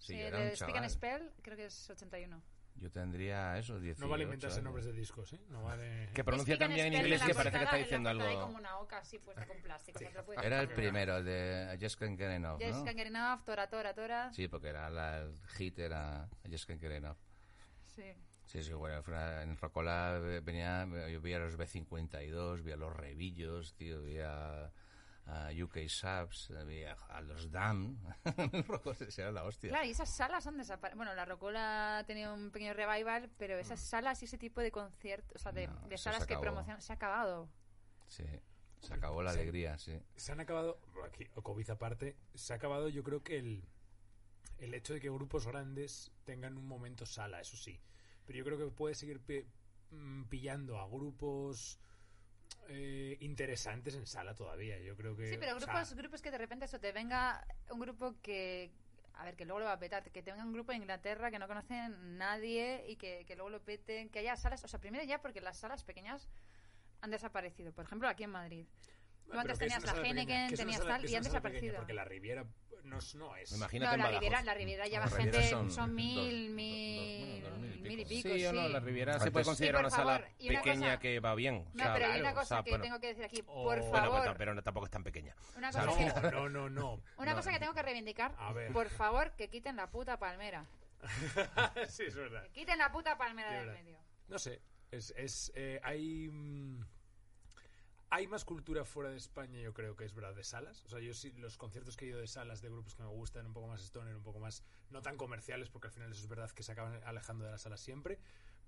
Sí, Sí, de Speak and. Spell creo que es 81. Yo tendría eso, 18 no vale inventarse años. nombres de discos, ¿eh? No vale... Que pronuncia and también en inglés que parece que está diciendo portada Hay algo. como una oca así puesta con plástico. puedes Era el primero, el de Just Can't Get Enough, Yes, ¿no? Can't Get Enough, Tora, Tora, Tora. Sí, porque era la, el hit, era Just Can't Get Enough. Sí. Sí, sí, bueno, una- en Rocola venía, yo vi a los B52, vi a los Revillos, tío, vi a, UK Subs, a, a los Dam. La hostia. Claro, y esas salas han desaparecido. Bueno, la Rocola ha tenido un pequeño revival, pero esas salas y ese tipo de conciertos, o sea, de, No, de eso salas se que promocionan, se ha acabado. Sí, se acabó la alegría, sí. Se han acabado, aquí, o COVID aparte, se ha acabado yo creo que el, el hecho de que grupos grandes tengan un momento sala, eso sí. Pero yo creo que puede seguir pi- mm, pillando a grupos eh, interesantes en sala todavía. Yo creo que... Sí, pero sea, grupos, grupos que de repente eso te venga un grupo que. A ver, que luego lo va a petar. Que te venga un grupo de Inglaterra que no conocen nadie y que, que luego lo peten. Que haya salas. O sea, primero ya porque las salas pequeñas han desaparecido. Por ejemplo, aquí en Madrid. Tú antes tenías la Heineken, tenías sala- tal y han pequeña, desaparecido. Porque la Riviera no, es- no es... Imagínate No, la. Riviera, la Riviera ya va La Riviera gente, son son, dos- mil, dos- mil, bueno, dos mil y mil y pico. pico. Sí o no, la Riviera se puede considerar Sí, una sala una pequeña cosa- que va bien. o No, sea, pero hay una o cosa sea, que pero- tengo que decir aquí, Oh. por Bueno, Bueno, favor. pero, pero no- tampoco es tan pequeña. Una cosa, que, No, no, no. una no, cosa que no. tengo que reivindicar, A ver. por favor, que quiten la puta palmera. sí, es verdad. Que quiten la puta palmera De del medio. No sé, es, es eh, hay mm, hay más cultura fuera de España, yo creo que es verdad, de salas. O sea, yo sí, los conciertos que he ido de salas de grupos que me gustan, un poco más stoner, un poco más, no tan comerciales, porque al final eso es verdad que se acaban alejando de las salas siempre.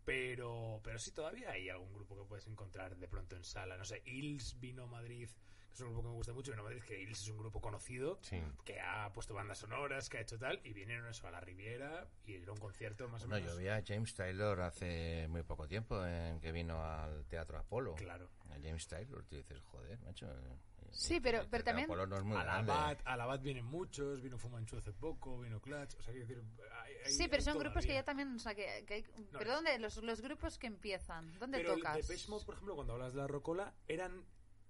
Pero, pero sí, todavía hay algún grupo que puedes encontrar de pronto en sala. No sé, Hills vino a Madrid, es un grupo que me gusta mucho. Vino a Madrid, que Hills es un grupo conocido, Sí. que ha puesto bandas sonoras, que ha hecho tal, y vinieron eso a la Riviera y era un concierto más o Bueno, menos. yo vi a James Taylor hace muy poco tiempo en que vino al Teatro Apolo. Claro. A James Taylor, tú dices, joder, macho. eh, Sí, el pero- Teatro pero también- Apolo no es muy a la grande. Bat, a la Bat vienen muchos, vino Fumanchu hace poco, vino Clutch, o sea, quiero decir, hay- hay- Sí, pero hay son grupos que ya también, o sea, que, que hay... No, pero es- ¿dónde? Los, los grupos que empiezan, ¿dónde Pero tocas? el Depeche Mode, por ejemplo, cuando hablas de la Rocola, ¿eran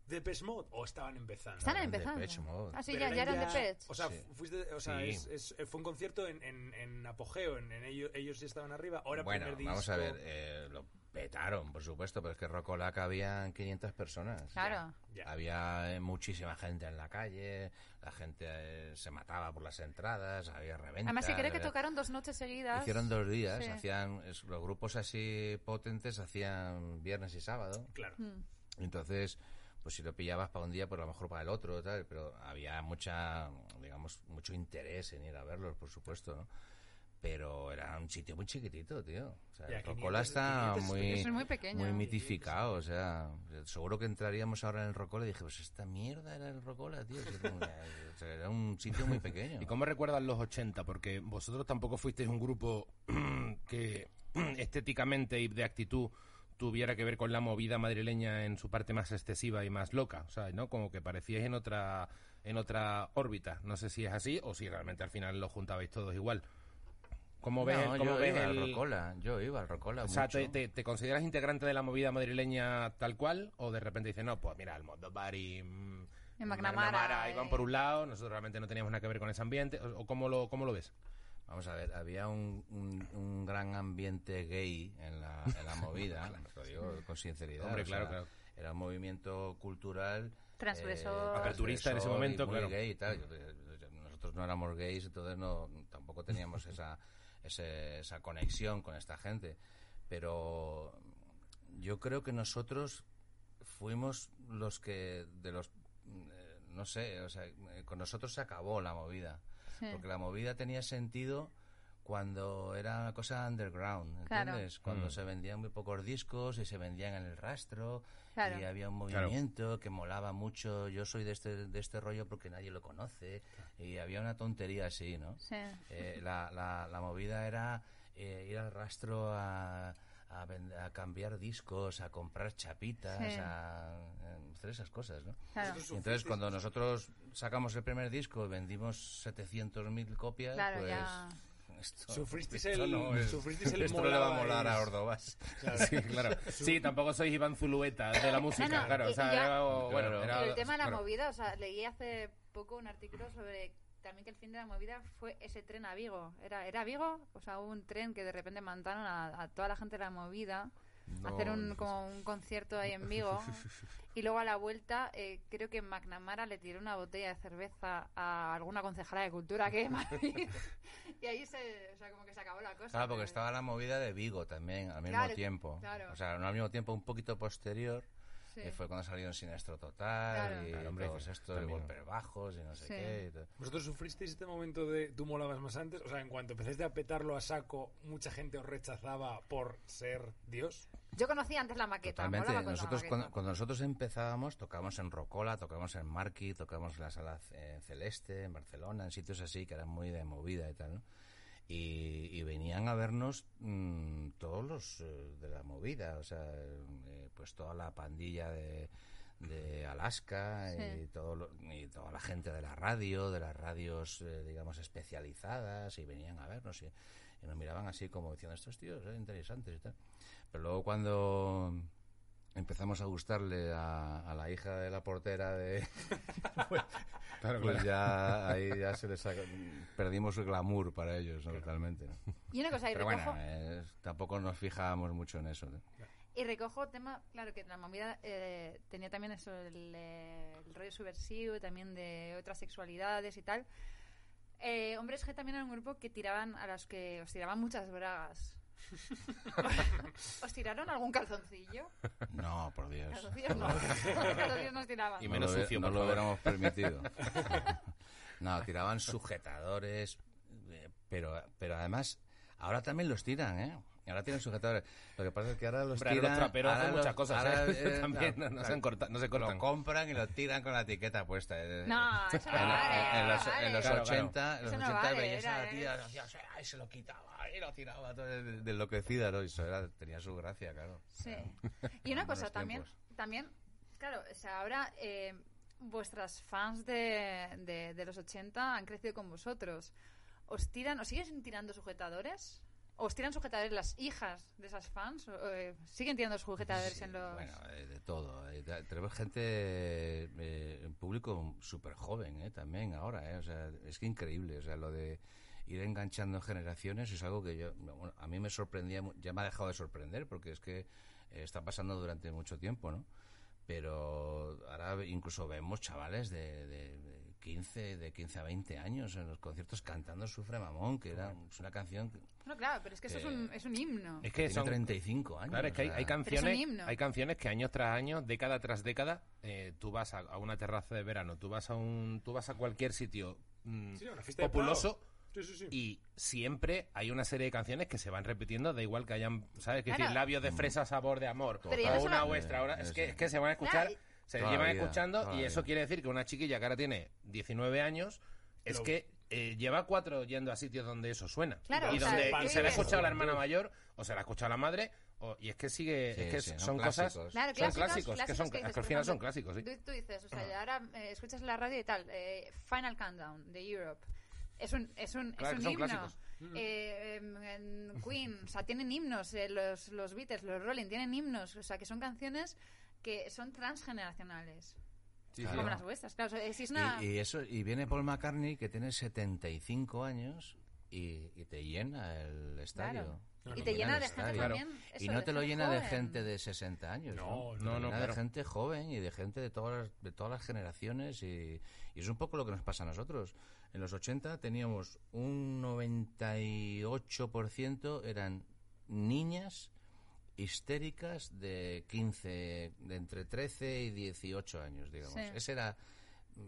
Depeche Mode o estaban empezando? Están Eran empezando. Depeche Mode. Ah, sí, Pero ya, ya eran de Pets. O sea, Sí. fuiste, o sea Sí. es- es- fue un concierto en, en, en apogeo, en, en ellos, ellos ya estaban arriba, ahora Bueno, primer disco... vamos a ver, eh, lo petaron, por supuesto, pero es que Rocola habían 500 personas. Claro. Ya. Había eh, muchísima gente en la calle, la gente eh, se mataba por las entradas, había reventas. Además, que creo que había- tocaron dos noches seguidas. Hicieron dos días, Sí. hacían es- los grupos así potentes hacían viernes y sábado. Claro. Mm. Entonces, pues si lo pillabas para un día, pues a lo mejor para el otro, tal, pero había mucha, digamos, mucho interés en ir a verlos, por supuesto, ¿no? Pero era un sitio muy chiquitito, tío. O sea, Ya, el 500, Rocola está 500 muy, Es muy pequeño. muy mitificado, o sea, seguro que entraríamos ahora en el Rocola y dije, pues esta mierda era el Rocola, tío. O sea, era un sitio muy pequeño. ¿Y cómo recuerdan los 80? Porque vosotros tampoco fuisteis un grupo que estéticamente y de actitud tuviera que ver con la movida madrileña en su parte más excesiva y más loca, o sea, ¿no? Como que parecíais en otra en otra órbita. No sé si es así o si realmente al final lo juntabais todos igual. ¿Cómo ves, No, cómo yo ves iba al el- Rocola, yo iba al Rocola O sea, mucho. ¿te, te, te consideras integrante de la movida madrileña tal cual? ¿O de repente dices, no, pues mira, el Mondo Bari, mm, En McNamara, iban por un lado, nosotros realmente no teníamos nada que ver con ese ambiente? ¿O, o cómo, lo, cómo lo ves? Vamos a ver, había un, un, un gran ambiente gay en la, en la movida, lo digo con sinceridad. Hombre, sea, claro. Era un movimiento cultural. Transgresor. Aperturista en ese momento, muy claro. gay y tal. Nosotros no éramos gays, entonces no tampoco teníamos esa ese- esa conexión con esta gente. Pero yo creo que nosotros fuimos los que, de los, eh, no sé, o sea, eh, con nosotros se acabó la movida. Sí. Porque la movida tenía sentido cuando era una cosa underground, Claro. ¿entiendes? Cuando Mm. se vendían muy pocos discos y se vendían en el rastro Claro. y había un Claro. movimiento que molaba mucho. Yo soy de este, de este rollo porque nadie lo conoce y había una tontería así, ¿no? Sí. Eh, la, la, la movida era eh, ir al rastro a, a, vend- a cambiar discos, a comprar chapitas, Sí. a, eh, hacer esas cosas, ¿no? Claro. Y entonces cuando nosotros sacamos el primer disco, vendimos 700.000 copias, Claro, pues... ya. Esto, Sufristeis esto el- no es- sufristeis el esto no le va a molar a molabais. Ordovás. Sí, claro. Sí, tampoco sois Iván Zulueta de la música, No, no, claro. y- o sea, y ya- era, bueno, Claro. era- Pero el tema de la claro. movida, o sea, leí hace poco un artículo sobre también que el fin de la movida fue ese tren a Vigo. ¿Era, era Vigo? O sea, hubo un tren que de repente mandaron a, a toda la gente de la movida a hacer un, No, como un concierto ahí en Vigo. y luego a la vuelta, eh, creo que McNamara le tiró una botella de cerveza a alguna concejala de cultura que Madrid. y ahí se, o sea, como que se acabó la cosa. Claro, porque pero- estaba la movida de Vigo también, al mismo Claro, tiempo. claro. O sea, no al mismo tiempo, un poquito posterior. Sí. eh, fue cuando salieron Sinestro Total Claro. y Claro, hombre, todos estos también. golpes bajos y no sé Sí. qué. y todo. ¿Vosotros sufristeis este momento de tú molabas más antes? O sea, en cuanto empezaste a petarlo a saco, mucha gente os rechazaba por ser Dios. Yo conocí antes la maqueta. Totalmente. con la Nosotros maqueta. cuando, cuando nosotros empezábamos, tocábamos en Rocola, tocábamos en Marqui, tocábamos en la sala eh, Celeste, en Barcelona, en sitios así que eran muy de movida y tal, ¿no? Y, y venían a vernos mm, todos los eh, de la movida, o sea, eh, pues toda la pandilla de, de Alaska Sí. y, todo lo- y toda la gente de la radio, de las radios, eh, digamos, especializadas, y venían a vernos y, y nos miraban así como diciendo, estos tíos son interesantes y tal. Pero luego cuando empezamos a gustarle a, a la hija de la portera de pues, pues ya ahí ya se les saca- perdimos el glamour para ellos ¿no? totalmente ¿no? Y una cosa, y pero recojo, bueno eh, tampoco nos fijábamos mucho en eso ¿no? y recojo tema, claro, que la movida eh, tenía también eso, el, eh, el rollo subversivo, también de otras sexualidades y tal. Eh, Hombres G también era un grupo que tiraban a los que os tiraban muchas bragas. ¿Os tiraron algún calzoncillo? no por Dios Calzoncillos no. calzoncillos nos tiraban. Y no menos lo, sucio, no por lo favor. hubiéramos permitido no tiraban sujetadores eh, pero pero además ahora también los tiran ¿eh? Ahora tienen sujetadores. Lo que pasa es que ahora los Hombre, ahora tiran... los traperos ahora hacen muchas los- cosas, ahora, ¿eh? También, no- no claro, se han corta- no se cortan. Lo compran y lo tiran con la etiqueta puesta. eh. No, eso no En, vale. en los, vale. en los Claro, claro. 80, en los Eso no 80 vale, veías a era- la tía hacía así, ay, se lo quitaba y lo tiraba todo de, enloquecida, ¿no? Y eso era, tenía su gracia, claro. Sí. Y una cosa también, tiempos. también, claro, o sea, ahora eh, vuestras fans de, de, de los 80 han crecido con vosotros. ¿Os tiran, os siguen tirando sujetadores? ¿Os tiran sujetadores las hijas de esas fans? ¿O, eh, ¿Siguen tirando sujetadores Sí, en los...? Bueno, eh, de todo. eh, te- Tenemos gente, eh, en público súper joven, eh, también ahora, eh, o sea, es que increíble, o sea, lo de ir enganchando generaciones es algo que yo, bueno, a mí me sorprendía, ya me ha dejado de sorprender, porque es que está pasando durante mucho tiempo, ¿no? Pero ahora incluso vemos chavales de, de, de 15, de 15 a 20 años en los conciertos cantando Sufre Mamón, que era, es una canción que No, claro, pero es que eso es un, es un himno. Es que son, 35 años. Claro, es que hay, canciones, himno. hay canciones que año tras año, década tras década, eh, tú vas a, a una terraza de verano, tú vas a un, tú vas a cualquier sitio mm, Sí, una fiesta de populoso Prado. Sí, sí, sí. y siempre hay una serie de canciones que se van repitiendo, da igual que hayan, ¿sabes? Que Claro. decir labios de fresa, sabor de amor, Pero o una vuestra, ahora es que, es que se van a escuchar, Claro, se Toda llevan vida, escuchando toda y eso vida. quiere decir que una chiquilla que ahora tiene 19 años es Lo- que eh, lleva cuatro yendo a sitios donde eso suena Claro, y donde y se la ha escuchado la hermana mayor o se la ha escuchado la madre o- y es que sigue Sí, es que sí, son, son cosas clásicos. Claro, son clásicos, clásicos, que son clásicos que que dices, al por final son ejemplo, clásicos sí. Tú, tú dices, o sea, ahora eh, escuchas la radio y tal, eh, Final Countdown de Europe. Es un, es un, Claro, es que un son himno. clásicos. Eh, em, en Queen, o sea, tienen himnos, eh, los, los Beatles, los Rolling, tienen himnos, o sea, que son canciones que son transgeneracionales. Sí. Como las vuestras, claro. o sea, si es una... Y, y eso y viene Paul McCartney que tiene 75 años y, y te llena el estadio. Claro. No, y no, te no, llena no de gente claro. también. y eso, no te lo llena de joven. gente de 60 años, ¿no? No, no, no, llena de claro. gente joven y de gente de todas las, de todas las generaciones y, y es un poco lo que nos pasa a nosotros. En los 80 teníamos un 98% eran niñas histéricas de 15, de entre 13 y 18 años, digamos. Sí. Ese era,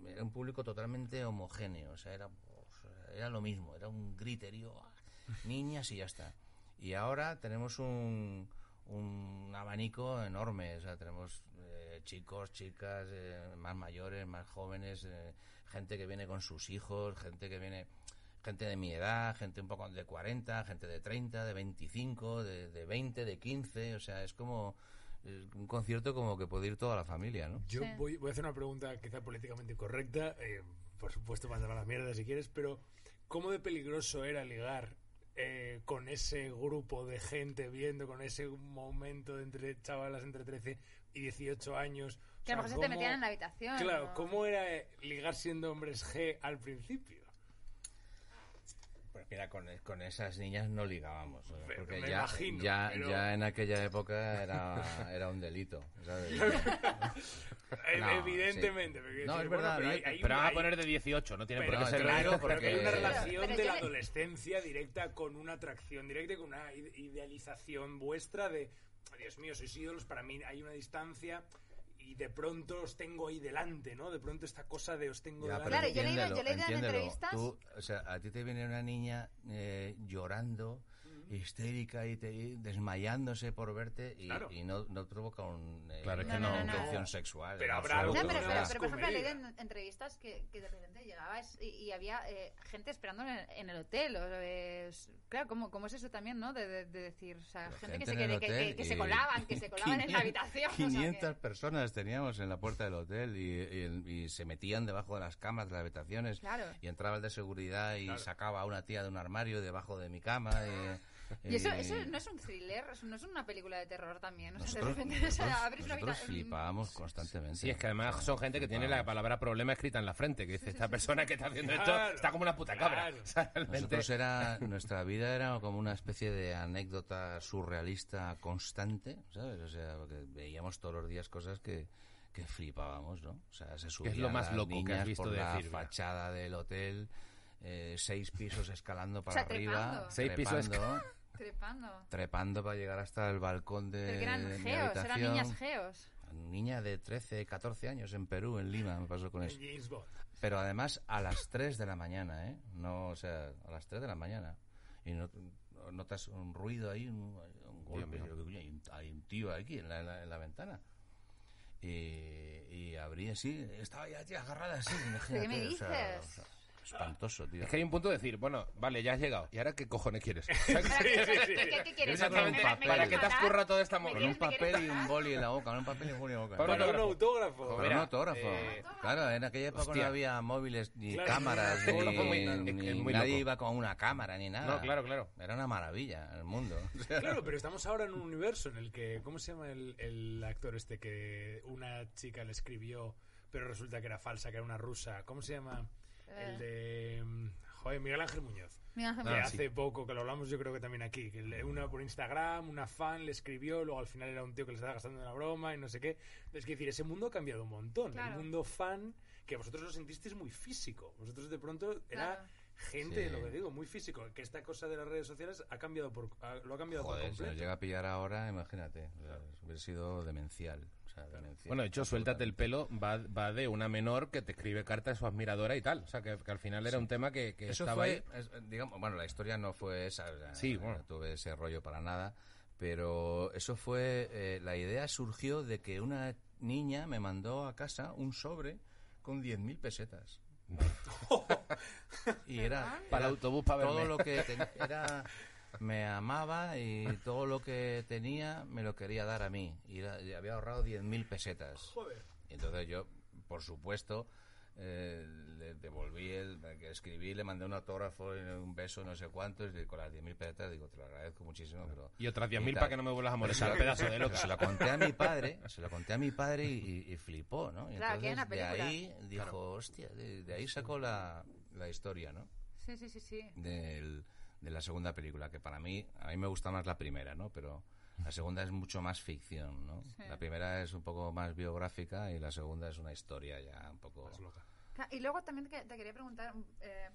era un público totalmente homogéneo, o sea, era, era lo mismo, era un griterío, ¡ah! niñas y ya está. Y ahora tenemos un, un abanico enorme, o sea, tenemos eh, chicos, chicas, eh, más mayores, más jóvenes, eh, gente que viene con sus hijos, gente que viene, gente de mi edad, gente un poco de 40, gente de 30, de 25, de, de 20, de 15, o sea, es como eh, un concierto como que puede ir toda la familia, ¿no? Yo Sí. voy, voy a hacer una pregunta quizá políticamente correcta, eh, por supuesto mandar a la mierda si quieres, pero ¿cómo de peligroso era ligar eh, con ese grupo de gente viendo, con ese momento de entre chavalas entre 13 y 18 años? Que a lo mejor se te ¿cómo- metían en la habitación. Claro, o- ¿cómo era ligar siendo hombres G al principio? Mira, con, con esas niñas no ligábamos, porque me ya, imagino, ya, pero- ya en aquella época era, era un delito, ¿sabes? No, Evidentemente. sí. porque No, decir, es verdad, pero hay- bien, hay Pero un- van a poner de 18, no tiene Pero, por qué ser claro, claro, porque- hay una relación pero de la le- adolescencia directa con una atracción directa y con una ide- idealización vuestra de, Dios mío, sois ídolos, para mí hay una distancia y de pronto os tengo ahí delante, ¿no? De pronto esta cosa de os tengo Ya, delante. Claro, yo le he ido- entiéndelo, yo le he ido en entrevistas- Tú, o sea, a ti te viene una niña eh, llorando, histérica y, te- y desmayándose por verte y, Claro. y no, no provoca un, eh, Claro, es que no, una no, no. intención sexual. Pero habrá algo pero, pero, pero, por ejemplo, comedida. en entrevistas que, que de repente llegabas y, y había eh, gente esperando en el, en el hotel. O, eh, es- claro, ¿cómo, ¿cómo es eso también, no? De, de- de decir, o sea, gente, que, se, que, que- se colaban, que se colaban en la 500 habitación. o sea, que- 500 personas teníamos en la puerta del hotel y, y- y se metían debajo de las camas de las habitaciones Claro. y entraba el de seguridad y Claro. sacaba a una tía de un armario debajo de mi cama. Y, Y eso, y- eso no es un thriller, eso no es una película de terror también. O sea, Nosotros, de repente o sea, nosotros- abres una nosotros habitación- flipábamos constantemente. Sí, es que además son gente que tiene la palabra problema escrita en la frente, que dice, esta persona que está haciendo esto está como una puta cabra. O sea, Nosotros era, nuestra vida era como una especie de anécdota surrealista constante, ¿sabes? O sea, porque veíamos todos los días cosas que, que flipábamos, ¿no? O sea, se subían lo más loco que has visto por de la Cirvia? fachada del hotel, eh, seis pisos escalando para sea, arriba, trepando. Seis pisos trepando, Trepando. trepando para llegar hasta el balcón de, eran de mi geos, eran habitación. niñas geos. Niña de 13, 14 años en Perú, en Lima, me pasó con eso. Pero además a las 3 de la mañana, ¿eh? No, o sea, a las 3 de la mañana. Y no- notas un ruido ahí, un, un golpe. mío. Digo, "Coño, Hay un, hay un tío aquí en la, en la- en la ventana. Y, y abrí así, estaba ya tía, agarrada así. imagínate, me o sea, dices? o sea, espantoso, tío. Es que hay un punto de decir, bueno, vale, ya has llegado. ¿Y ahora qué cojones quieres? ¿Para qué, ¿qué- qué quieres? Exactamente. ¿Me- me- me ¿Para quieres qué te has currado toda esta. Con un papel y un boli en la boca, con un papel y un boli en la boca. Para Para un autógrafo. autógrafo. Con Mira, un autógrafo. eh, claro, en aquella época hostia. no había móviles ni Claro, cámaras, era ni, autógrafo nadie iba con una cámara ni nada. No, claro, claro. Era una maravilla el mundo. Claro, pero estamos ahora en un universo en el que, ¿cómo se llama el, el actor este que una chica le escribió, pero resulta que era falsa, que era una rusa? ¿Cómo se llama? El de, mm, joder, Miguel Ángel Muñoz. Mira, Ángel, Que Ah, hace poco, que lo hablamos yo creo que también aquí, que le- una por Instagram, una fan le escribió, luego al final era un tío que le estaba gastando una broma y no sé qué. Es decir, ese mundo ha cambiado un montón. Claro. El mundo fan, que vosotros lo sentisteis muy físico. Vosotros de pronto era Claro. gente, Sí. lo que digo, muy físico. Que esta cosa de las redes sociales ha cambiado por, ha- lo ha cambiado por Joder, si nos completo. llega a pillar ahora, imagínate. o sea, hubiera sido demencial. Sea. Bueno, de hecho, suéltate el pelo va, va de una menor que te escribe carta de su admiradora y tal. O sea, que, que al final era un tema que, que Eso estaba fue, ahí. es- digamos, bueno, la historia no fue esa, o sea, Sí, no bueno. tuve ese rollo para nada, pero eso fue, eh, la idea surgió de que una niña me mandó a casa un sobre con 10.000 pesetas. y era, Para el autobús, para todo verme. lo que ten- era me amaba y todo lo que tenía me lo quería dar a mí y, había ahorrado 10.000 pesetas Joder. y entonces yo, por supuesto, eh, le devolví, el, que escribí, le mandé un autógrafo, y un beso, no sé cuántos, y con las 10.000 pesetas digo, te lo agradezco muchísimo. Pero, Y otras 10.000 tal. para que no me vuelvas a molestar, Pero pedazo de loca. Se lo conté a mi padre, se lo conté a mi padre y, y- flipó, ¿no? Y Claro, que de ahí dijo, hostia, de, de ahí sacó la, la historia, ¿no? Sí, sí, sí, sí. Del, de la segunda película, que para mí, a mí me gusta más la primera, ¿no? Pero la segunda es mucho más ficción, ¿no? Sí. La primera es un poco más biográfica y la segunda es una historia ya un poco... Más loca. Ca- Y luego también te, te quería preguntar, eh,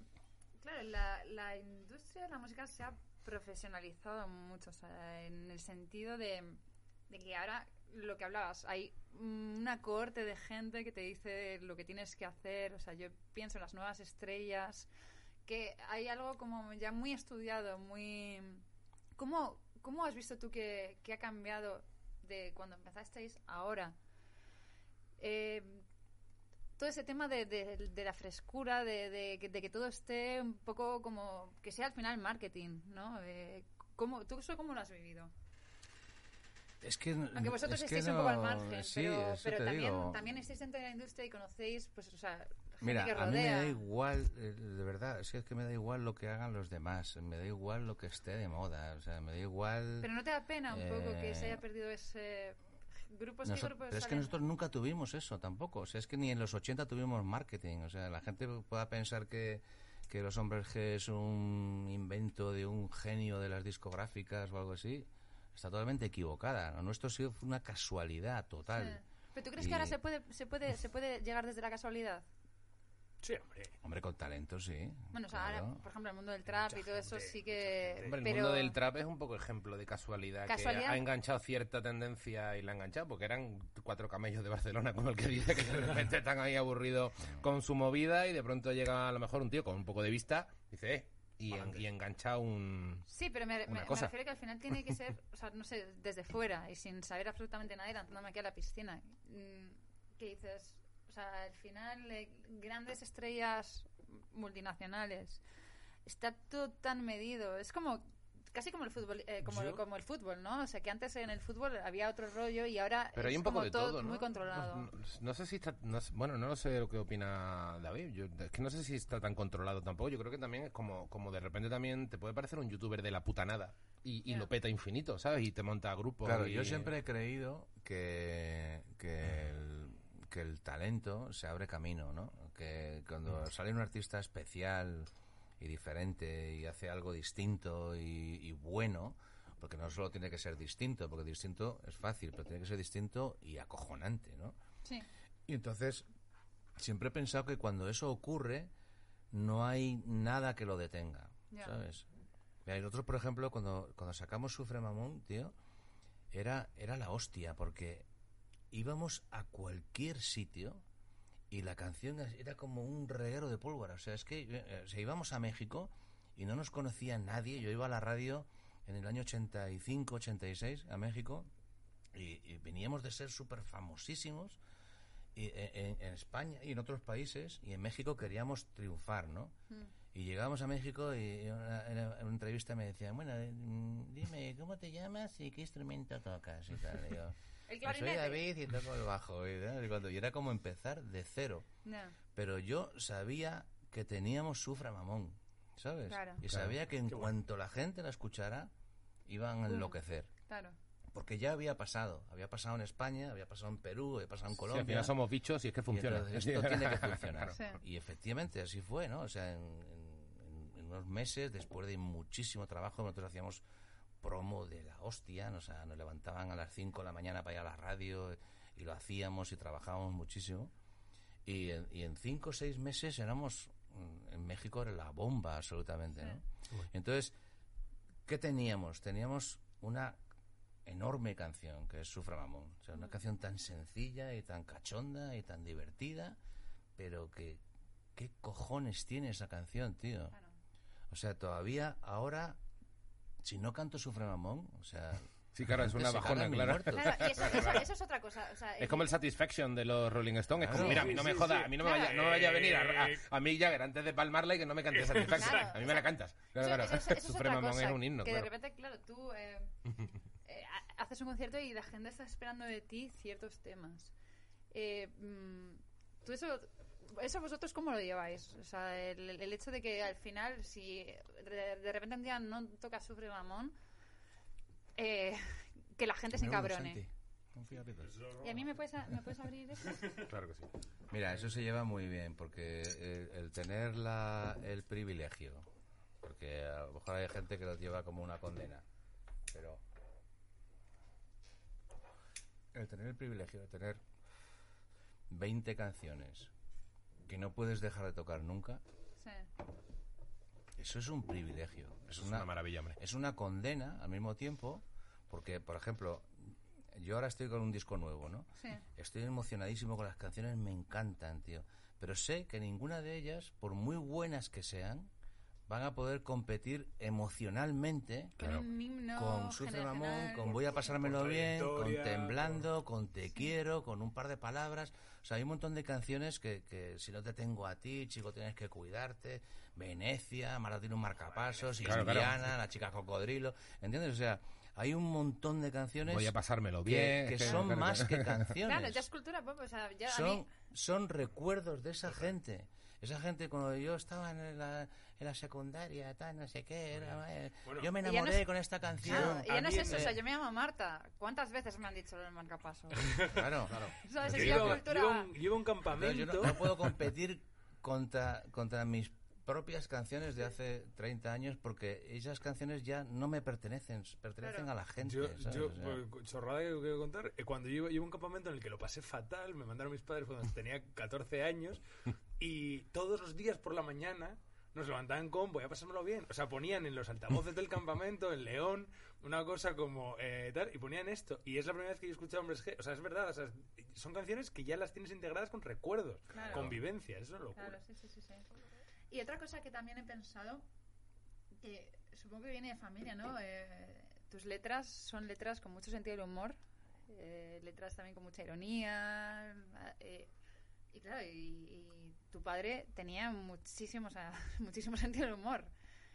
claro, la, la industria de la música se ha profesionalizado mucho, o sea, en el sentido de, de que ahora lo que hablabas, hay una cohorte de gente que te dice lo que tienes que hacer, o sea, yo pienso en las nuevas estrellas, que hay algo como ya muy estudiado, muy... ¿Cómo, cómo has visto tú que, que ha cambiado de cuando empezasteis ahora? Eh, todo ese tema de, de- de la frescura, de, de que- de que todo esté un poco como que sea al final marketing, ¿no? Eh, ¿cómo, ¿Tú eso cómo lo has vivido? Es que, Aunque vosotros es estéis un poco al no- margen, sí, pero, pero también, digo. también estáis dentro de la industria y conocéis, pues, o sea, Mira, que a mí me da igual, eh, de verdad, es que, es que me da igual lo que hagan los demás, me da igual lo que esté de moda, o sea, me da igual... Pero no te da pena un poco que se Eh, haya perdido ese grupo, Noso- grupos pero es que nosotros nunca tuvimos eso tampoco. O sea, es que ni en los 80 tuvimos marketing. O sea, la gente pueda pensar que, que los hombres G es un invento de un genio de las discográficas o algo así. Está totalmente equivocada. Lo nuestro ha sido una casualidad total. Sí. ¿Pero tú crees que ahora se puede, se puede, se puede llegar desde la casualidad? Sí, hombre. Hombre, con talento, sí. Bueno, o sea, ahora, por ejemplo, el mundo del trap y todo eso sí que... Hombre, el pero... mundo del trap es un poco ejemplo de casualidad, Casualidad. que ha enganchado cierta tendencia y la ha enganchado, porque eran cuatro camellos de Barcelona, como el que dice que de repente están ahí aburridos con su movida y de pronto llega a lo mejor un tío con un poco de vista, dice, eh, y, en- y engancha un... Sí, pero me, me- refiero que al final tiene que ser, o sea, no sé, desde fuera y sin saber absolutamente nada y lanzándome aquí a la piscina. Mm, ¿Qué dices? Sea, al final, eh, grandes estrellas multinacionales, está todo tan medido. Es como casi como el fútbol eh, como, Yo- como el fútbol no o sea que antes en el fútbol había otro rollo y ahora Pero hay es un poco de todo, todo, ¿no? muy controlado No, no- no sé si está... bueno, no lo sé lo que opina David. Yo, es que no sé si está tan controlado tampoco. Yo creo que también es como, como de repente también te puede parecer un youtuber de la puta nada y, lo peta infinito, ¿sabes? Y te monta grupos. Claro, y- yo siempre he creído que, que, el, que el talento se abre camino, ¿no? Que cuando sale un artista especial y diferente y hace algo distinto y, y bueno, porque no solo tiene que ser distinto, porque distinto es fácil, pero tiene que ser distinto y acojonante, ¿no? sí Y entonces, siempre he pensado que cuando eso ocurre, no hay nada que lo detenga, Ya. ¿sabes? Mira, y nosotros, por ejemplo, cuando, cuando sacamos Sufre Mamón, tío, era, era la hostia, porque íbamos a cualquier sitio y la canción era como un reguero de pólvora. O sea, es que eh, o sea, íbamos a México y no nos conocía nadie. Yo iba a la radio en el año 85, 86 a México y, y veníamos de ser súper famosísimos y, eh, en, en España y en otros países y en México queríamos triunfar, ¿no? Y llegamos a México y en una, en una- en una entrevista me decían, bueno, eh, mm, dime, ¿cómo te llamas y qué instrumento tocas? Y tal. Y yo, el "Pues soy David y toco el bajo. Y, tal, y cuando- y era como empezar de cero. Pero yo sabía que teníamos Sufra Mamón, ¿sabes? Claro. Y Claro. sabía que en bueno. cuanto la gente la escuchara, iban a Pum. enloquecer. claro Porque ya había pasado. Había pasado en España, había pasado en Perú, había pasado en Sí, Colombia. al final somos bichos y es que funciona. entonces esto tiene que funcionar. Sí. Y efectivamente así fue, ¿no? O sea, en, en- en unos meses, después de muchísimo trabajo, nosotros hacíamos promo de la hostia, o sea, nos levantaban a las 5 de la mañana para ir a la radio y lo hacíamos y trabajábamos muchísimo. Y en, y en cinco o seis meses éramos, mm, en México era la bomba absolutamente, ¿no? Entonces, ¿qué teníamos? Teníamos una enorme canción que es Sufra Mamón. O sea, una canción tan sencilla y tan cachonda y tan divertida, pero que qué cojones tiene esa canción, tío. O sea, todavía ahora si no canto Sufre Mamón, o sea, Sí, claro, es una bajona, claro. muertos. Claro, y eso, eso- eso es otra cosa. o sea, Es como el Satisfaction de los Rolling Stones. Es como, mira, a mí no me joda, a mí no me, vaya, no me vaya a venir a, a, a Mick Jagger antes de palmarla y que no me cante Satisfaction. Claro, a mí me la cantas. Claro, claro. eso es- Sufre Mamón cosa, es un himno, que claro. de repente, claro, tú eh, eh, ha- haces un concierto y la gente está esperando de ti ciertos temas. Eh, mm, ¿Tú eso, eso vosotros cómo lo lleváis? O sea, el, el hecho de que al final, si de, de repente un día no toca Sufre Mamón, eh, que la gente se encabrone. Peter. ¿Y a mí me puedes, a- me puedes abrir eso? Claro que sí. Mira, eso se lleva muy bien, porque el, el tener la, el privilegio porque a lo mejor hay gente que los lleva como una condena. Pero el tener el privilegio de tener 20 canciones que no puedes dejar de tocar nunca, Sí. eso es un privilegio. Es Es una maravilla, hombre. es una condena al mismo tiempo, porque, por ejemplo, yo ahora estoy con un disco nuevo, ¿no? Sí. Estoy emocionadísimo con las canciones, me encantan, tío. Pero sé que ninguna de ellas, por muy buenas que sean, van a poder competir emocionalmente Con Sufre Mamón, con Voy a pasármelo bien, con Temblando, con Te quiero, con un par de palabras. O sea, hay un montón de canciones que, que si no te tengo a ti, chico, tienes que cuidarte. Venecia, Mara tiene un marcapasos, Claro, La chica cocodrilo. ¿Entiendes? O sea, hay un montón de canciones Voy a pasármelo que, bien. que es que- son claro, más claro. que canciones. Claro, ya es cultura pop. O sea, ya a son, mí... son recuerdos de esa gente. Esa gente cuando yo estaba en la, en la secundaria, tal, no sé qué, era, eh, Bueno. yo me ya no enamoré es- con esta canción. Claro, y ya no es eso, me- o sea, yo me llamo Marta. ¿Cuántas veces me han dicho el marcapaso? Claro, claro. ¿Sabes? Yo Es iba, la cultura... a un, a un campamento. yo no, no puedo competir contra, contra mis propias canciones de hace 30 años porque esas canciones ya no me pertenecen, pertenecen Claro. a la gente. Yo, ¿sabes? yo O sea, chorrada que quiero contar, eh, cuando yo iba, iba a un campamento en el que lo pasé fatal, me mandaron mis padres cuando tenía 14 años y todos los días por la mañana nos levantaban con voy a pasármelo bien. O sea, ponían en los altavoces del campamento, en León, una cosa como eh, tal, y ponían esto. Y es la primera vez que yo he escuchado Hombres G. O sea, es verdad, o sea, son canciones que ya las tienes integradas con recuerdos, Claro. con vivencias, eso es locura. Claro, sí, sí, sí, sí. Y otra cosa que también he pensado, que supongo que viene de familia, ¿no? Eh, tus letras son letras con mucho sentido del humor, eh, letras también con mucha ironía, eh, y claro, y, y tu padre tenía muchísimo, o sea, muchísimo sentido del humor.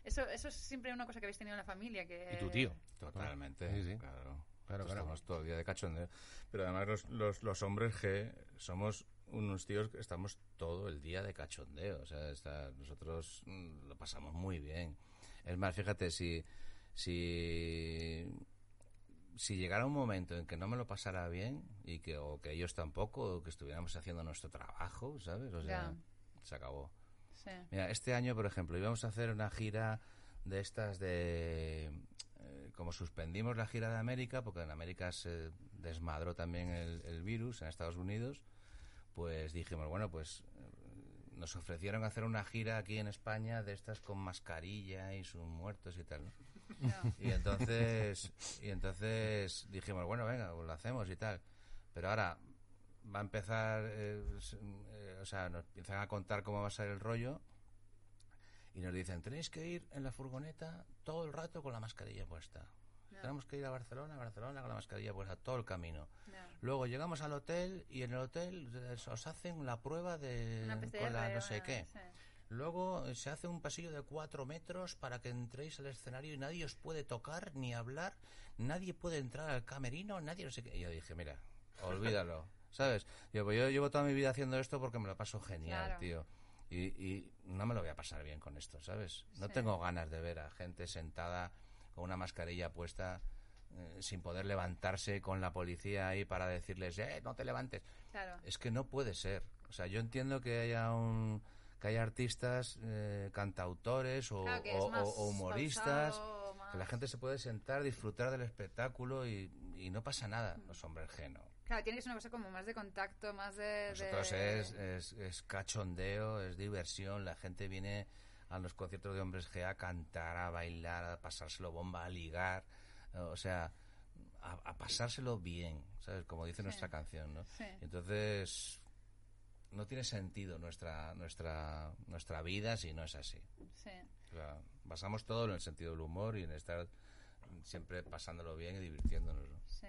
Eso, eso es siempre una cosa que habéis tenido en la familia. Que... Y tu tío. Totalmente, Sí, sí. claro. Claro. Estamos todo el día de cachondeo. Pero además los, los, los hombres G somos unos tíos que estamos todo el día de cachondeo. O sea, está- nosotros mm, lo pasamos muy bien. Es más, fíjate, si, si, si llegara un momento en que no me lo pasara bien y que, o que ellos tampoco, o que estuviéramos haciendo nuestro trabajo, ¿sabes? O sea, Ya. se acabó. Sí. Mira, este año, por ejemplo, íbamos a hacer una gira de estas de... eh, como suspendimos la gira de América, porque en América se desmadró también el, el virus, en Estados Unidos, pues dijimos, bueno, pues eh, nos ofrecieron hacer una gira aquí en España de estas con mascarilla y sus muertos y tal, ¿no? Y entonces, y entonces dijimos, bueno, venga, pues lo hacemos y tal. Pero ahora va a empezar, eh, eh, o sea, nos empiezan a contar cómo va a ser el rollo y nos dicen, tenéis que ir en la furgoneta todo el rato con la mascarilla puesta. Tenemos que ir a Barcelona, a Barcelona con la mascarilla puesta todo el camino. Luego llegamos al hotel y en el hotel eh, os hacen la prueba de con la no sé qué. Luego eh, se hace un pasillo de cuatro metros para que entréis al escenario y nadie os puede tocar ni hablar, nadie puede entrar al camerino, nadie no sé qué. Y yo dije, mira, olvídalo, ¿sabes? Yo, pues yo llevo toda mi vida haciendo esto porque me lo paso genial, Claro. tío. Y, y no me lo voy a pasar bien con esto, ¿sabes? No Sí. tengo ganas de ver a gente sentada con una mascarilla puesta eh, sin poder levantarse con la policía ahí para decirles, eh, no te levantes. Claro. Es que no puede ser. O sea, yo entiendo que haya un que haya artistas, eh, cantautores o, Claro o- o- humoristas, pausado, más- que la gente se puede sentar, disfrutar del espectáculo y, y no pasa nada. Los hombres G no. Claro, tiene que ser una cosa como más de contacto, más de... Nosotros de- es, es, es cachondeo, es diversión. La gente viene a los conciertos de hombres G a cantar, a bailar, a pasárselo bomba, a ligar. O sea, a, a pasárselo bien, ¿sabes? Como dice Sí. nuestra canción, ¿no? Sí. Entonces, no tiene sentido nuestra, nuestra, nuestra vida si no es así. Sí. O sea, basamos todo en el sentido del humor y en estar siempre pasándolo bien y divirtiéndonos. ¿no? Sí.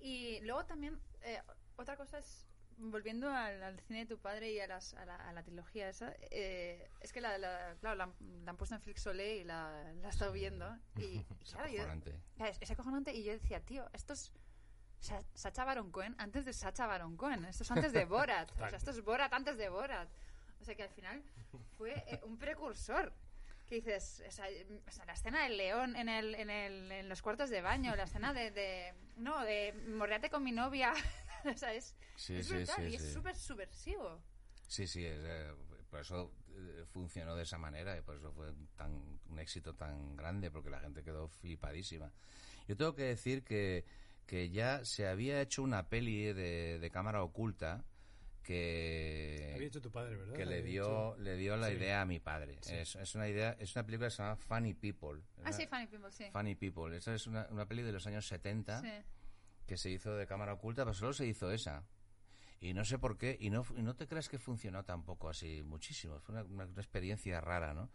Y luego también, eh, otra cosa es, volviendo al, al cine de tu padre y a, las, a, la, a la trilogía esa, eh, es que la, la- claro, la, han- la han puesto en Flix Soleil y la, la he estado viendo. Y, Es claro, acojonante. Es, es acojonante y yo decía, tío, esto es Sacha Baron Cohen antes de Sacha Baron Cohen. Esto es antes de Borat. o sea, esto es Borat antes de Borat. O sea, que al final fue eh, un precursor. Que dices, o sea, la escena del león en, el, en, el, en los cuartos de baño, la escena de, de no, de morreate con mi novia. o sea, es, Sí, es brutal sí, y sí. es súper subversivo. Sí, sí, es, eh, por eso eh, funcionó de esa manera y por eso fue tan un éxito tan grande porque la gente quedó flipadísima. Yo tengo que decir que, que ya se había hecho una peli de, de cámara oculta que Había hecho tu padre, ¿verdad? que le dio le dio la Sí. idea a mi padre. Sí. Es, es una idea, es una película que se llama Funny People. Ah, sí, Funny People, sí. Funny People. Esa es una, una peli de los años 70 Sí. que se hizo de cámara oculta, pero solo se hizo esa. Y no sé por qué, y no, y no te creas que funcionó tampoco así muchísimo. Fue una, una- una experiencia rara, ¿no?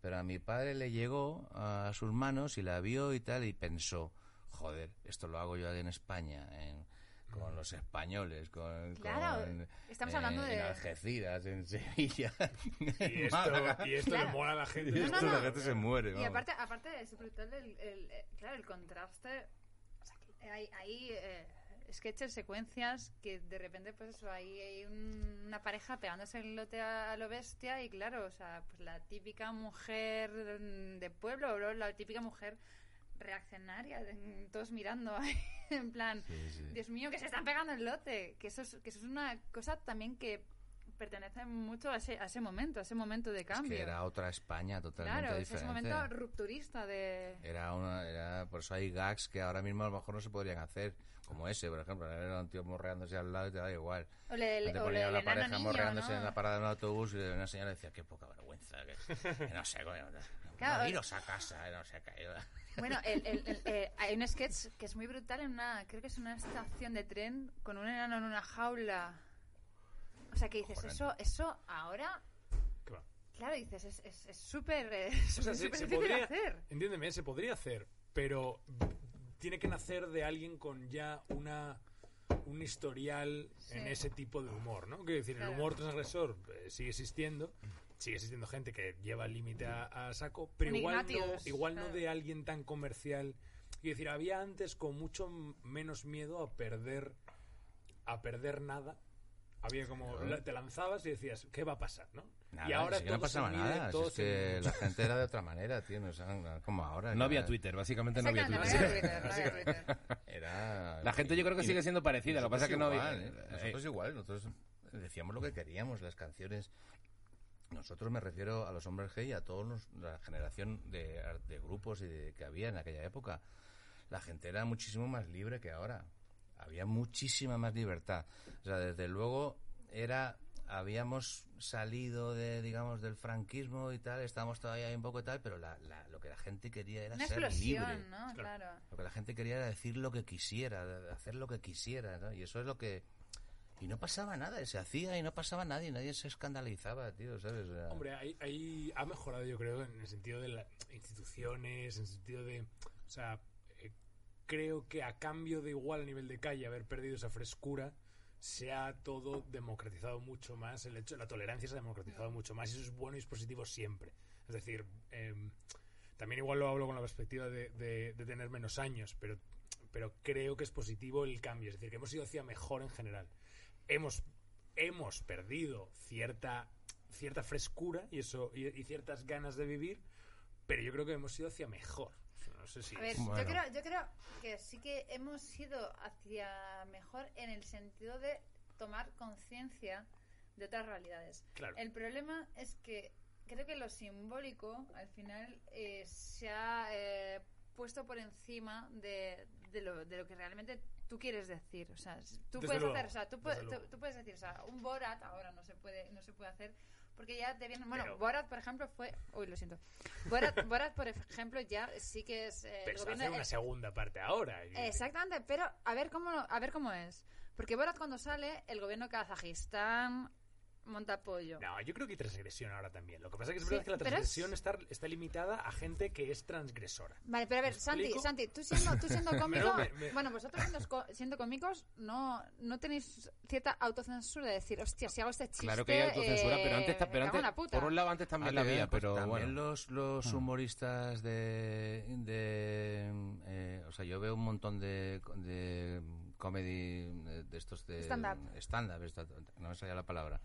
Pero a mi padre le llegó a sus manos y la vio y tal, y pensó, joder, esto lo hago yo en España, en- con los españoles, con, Claro, con, estamos eh, hablando de- En Algeciras, en Sevilla, Y en esto, Málaga. y esto le mola a la gente. Y esto no, la no. gente se muere. Y vamos. aparte, aparte es brutal el, el- eh, claro, el contraste. O sea, que hay, hay eh, sketches, secuencias que de repente, pues eso, hay, hay un- una pareja pegándose el lote a, a lo bestia y claro, o sea, pues la típica mujer de pueblo, la típica mujer reaccionaria, todos mirando en plan, Sí, sí. Dios mío, que se están pegando el lote. Que eso es, que eso es una cosa también que pertenece mucho a ese, a ese momento, a ese momento de Es cambio. que era otra España totalmente claro, es ese diferente. momento rupturista de... Era una, era, por eso hay gags que ahora mismo a lo mejor no se podrían hacer, como ese, por ejemplo, era un tío morreándose al lado y te da igual. O le, Te o ponía le- la pareja niño, morreándose ¿no? en la parada de un autobús y una señora decía, qué poca vergüenza, que, que no sé, coño, Claro. no, iros a casa, no sé qué. Bueno, el- el- el- eh, hay un sketch que es muy brutal en una... Creo que es una estación de tren con un enano en una jaula. O sea, que dices, Joder. eso eso ahora... Claro, dices, es- es es súper eh, O sea, súper se, súper se difícil podría, hacer. entiéndeme, se podría hacer, pero tiene que nacer de alguien con ya una un historial Sí. en ese tipo de humor, ¿no? Quiero decir, Claro. el humor transgresor eh, sigue existiendo, sigue existiendo gente que lleva el límite a, a saco, pero igual no, igual no de alguien tan comercial. Quiero decir, había antes con mucho menos miedo a perder a perder nada. Había como te lanzabas y decías, ¿qué va a pasar, no? Nada, y ahora si que no todo se pasaba mide, nada, si todo es se- que la gente era de otra manera, tío, no, o sea, como ahora. No había era- Twitter, básicamente no había Twitter. no había Twitter, no había Twitter. Era... La gente yo creo que y- sigue siendo parecida, lo que pasa es que no igual, había... ¿eh? Nosotros igual, nosotros decíamos lo que queríamos, las canciones. Nosotros me refiero a los hombres G y a toda la generación de, de grupos y de- que había en aquella época. La gente era muchísimo más libre que ahora. Había muchísima más libertad. O sea, desde luego era habíamos salido de digamos del franquismo y tal, estábamos todavía ahí un poco y tal, pero la- la- lo que la gente quería era Una ser explosión, libre. ¿no? Claro. Lo que la gente quería era decir lo que quisiera, hacer lo que quisiera, ¿no? Y eso es lo que... Y no pasaba nada, se hacía y no pasaba nadie, nadie se escandalizaba, tío, ¿sabes? Hombre, ahí, ahí ha mejorado, yo creo, en el sentido de las instituciones, en el sentido de. O sea, eh, creo que a cambio de igual a nivel de calle haber perdido esa frescura, se ha todo democratizado mucho más. El hecho, la tolerancia se ha democratizado mucho más y eso es bueno y es positivo siempre. Es decir, em, también igual lo hablo con la perspectiva de, de- de tener menos años, pero, pero creo que es positivo el cambio. Es decir, que hemos ido hacia mejor en general. Hemos, hemos perdido cierta, cierta frescura y, eso, y, y ciertas ganas de vivir, pero yo creo que hemos ido hacia mejor. No sé si A ver, yo, creo, yo creo que sí que hemos ido hacia mejor en el sentido de tomar conciencia de otras realidades. Claro. El problema es que creo que lo simbólico al final eh, se ha eh, puesto por encima de, de lo, de lo que realmente tú quieres decir. O sea, tú Desde puedes luego, hacer, o sea, tú, tú- tú puedes decir, o sea, un Borat ahora no se puede, no se puede hacer porque ya te vienen. Bueno, Pero- Borat, por ejemplo, fue. Uy, lo siento. Borat, Borat por ejemplo, ya sí que es. eh, pero el se gobierno- hacer una el- segunda parte ahora. Exactamente, pero a ver cómo a ver cómo es. Porque Borat cuando sale, el gobierno de Kazajistán monta apoyo. No, yo creo que hay transgresión ahora también. Lo que pasa es que es Sí, verdad que la es- transgresión está, está limitada a gente que es transgresora. Vale, pero a ver, ¿Me Santi, explico? Santi, tú siendo, tú siendo cómico, me- me- bueno, vosotros siendo, siendo cómicos, no, no tenéis cierta autocensura de decir, hostia, si hago este chiste, Claro que hay autocensura, pero antes, eh, pero antes la puta. por un lado antes también la Ah, había, pues pero también bueno. los, los humoristas de, de eh, o sea yo veo un montón de, de comedy eh, de estos de Stand-up. no me salía la palabra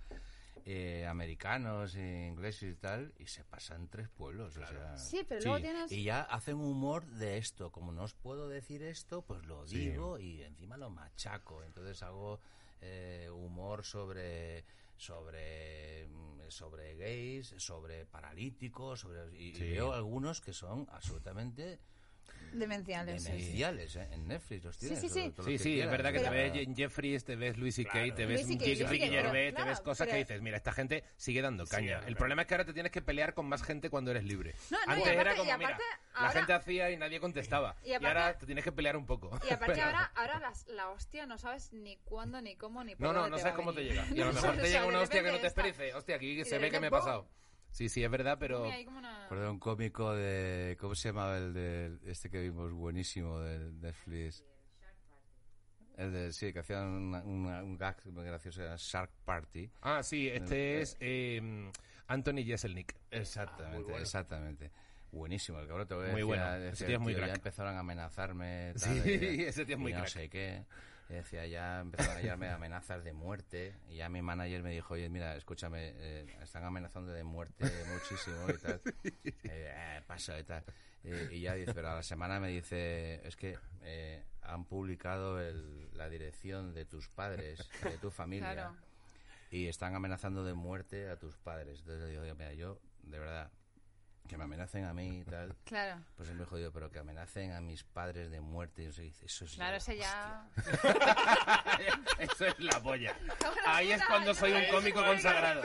eh, americanos eh, ingleses y tal y se pasan tres pueblos o sea, Sí, pero Sí, luego tienes... y ya hacen humor de esto como no os puedo decir esto pues lo Sí. digo y encima lo machaco entonces hago eh, humor sobre sobre mm, sobre gays, sobre paralíticos, sobre, y, veo algunos que son absolutamente Demenciales. sí, sí. demenciales, ¿eh? En Netflix los tienes. sí, sí. todo- todo lo Sí, que sí, es verdad que te Pero- ves Je- Jeffries, te ves Louis C.K., Claro. te ves Ricky Gervais, pero, te ves claro, cosas que pero- dices, mira, esta gente sigue dando caña. dando el problema es que ahora te tienes que pelear con más gente cuando eres libre. No, no, y Antes aparte- era y como, aparte, mira, la ahora- gente hacía y nadie contestaba. Y Y, aparte- ahora te tienes que pelear un poco. Y aparte Pero- ahora, ahora las- la hostia no sabes ni cuándo, ni cómo, ni por No, no, no te sabes cómo te llega. Y a lo mejor te llega una hostia que no te y dices, hostia, aquí y se ve que me he pasado. Sí, sí, es verdad, pero... Mira, hay como una- un cómico de. ¿Cómo se llamaba el de este que vimos buenísimo de Netflix? El de. Sí, que hacían una- una- un gag muy gracioso, era Shark Party. Ah, sí, este es eh, Anthony Jeselnik. Exactamente, exactamente. Buenísimo, el cabrón te voy a Muy decir, bueno, ese decía, tío es muy tío, Ya crack. empezaron a amenazarme. Sí, tal, y- ese tío es muy y no crack. sé qué. Y decía, ya empezaron a llegarme amenazas de muerte. Y ya mi manager me dijo, oye, mira, escúchame, eh, están amenazando de muerte muchísimo y tal. Eh, pasa y tal. Eh, y ya dice, pero a la semana me dice, es que eh, han publicado el- la dirección de tus padres, de tu familia. Claro. Y están amenazando de muerte a tus padres. Entonces le digo, "Oye, mira, yo, de verdad, que me amenacen a mí y tal. Claro. Pues es muy jodido, pero que amenacen a mis padres de muerte. Y dice, eso es Claro, la ese ya... Eso es la polla. Ahí es cuando soy un cómico consagrado.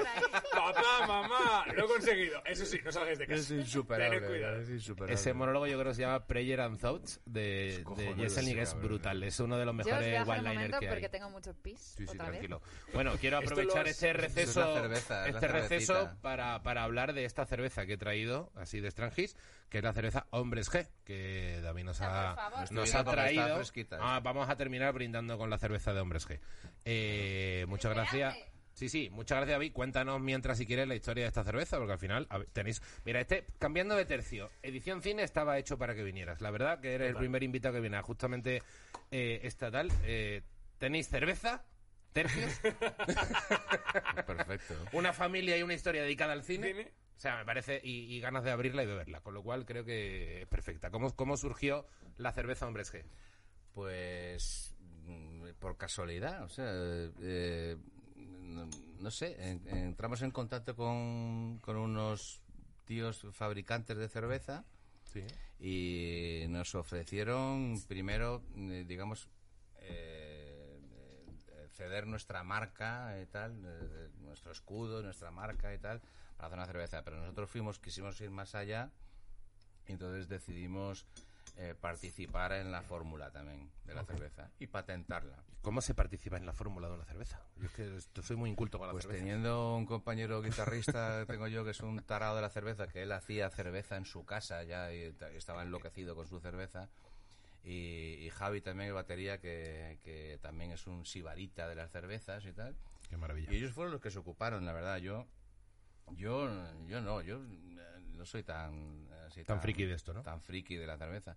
Papá, mamá, lo he conseguido. Eso sí, no salgáis de casa. Es insuperable. Es insuperable. Ese monólogo yo creo que se llama Prayer and Thoughts de, de Jeselnik, ese es brutal. Es uno de los mejores one-liners que hay. porque tengo mucho pis. Sí, sí, otra vez. tranquilo. Bueno, quiero aprovechar los- este es la receso, es este receso para, para hablar de esta cerveza que he traído, así de Strangis, que es la cerveza Hombres G, que David nos Ah, ha, nos traído. fresquita, Ah, vamos a terminar brindando con la cerveza de Hombres G. Eh, muchas gracias. Sí, sí, muchas gracias, David. Cuéntanos mientras, si quieres, la historia de esta cerveza, porque al final a ver, tenéis. Mira, este, cambiando de tercio, edición cine estaba hecho para que vinieras. La verdad que eres el primer invitado que viene justamente eh, estatal. Eh, tenéis cerveza, tercios, Perfecto. una familia y una historia dedicada al cine. Cine. O sea, me parece, y, y ganas de abrirla y beberla, con lo cual creo que es perfecta. ¿Cómo, cómo surgió la cerveza Hombres G? Pues mm, por casualidad, o sea, eh, no, no sé, en- entramos en contacto con, con unos tíos fabricantes de cerveza Sí. y nos ofrecieron primero, eh, digamos, eh, eh, ceder nuestra marca y tal, eh, nuestro escudo, nuestra marca y tal, para hacer una cerveza. Pero nosotros fuimos, quisimos ir más allá y entonces decidimos eh, participar en la fórmula también de la cerveza y patentarla. ¿Cómo se participa en la fórmula de una cerveza? Yo es que esto- soy muy inculto con la Pues cerveza. teniendo un compañero guitarrista, tengo yo, que es un tarado de la cerveza, que él hacía cerveza en su casa ya y ta- estaba enloquecido con su cerveza. Y, y Javi también, el batería, que, que también es un sibarita de las cervezas y tal. Qué maravilla. Y ellos fueron los que se ocuparon, la verdad. Yo, yo, yo no, yo eh, no soy tan así, Tan friki de esto, ¿no? Tan friki de la cerveza.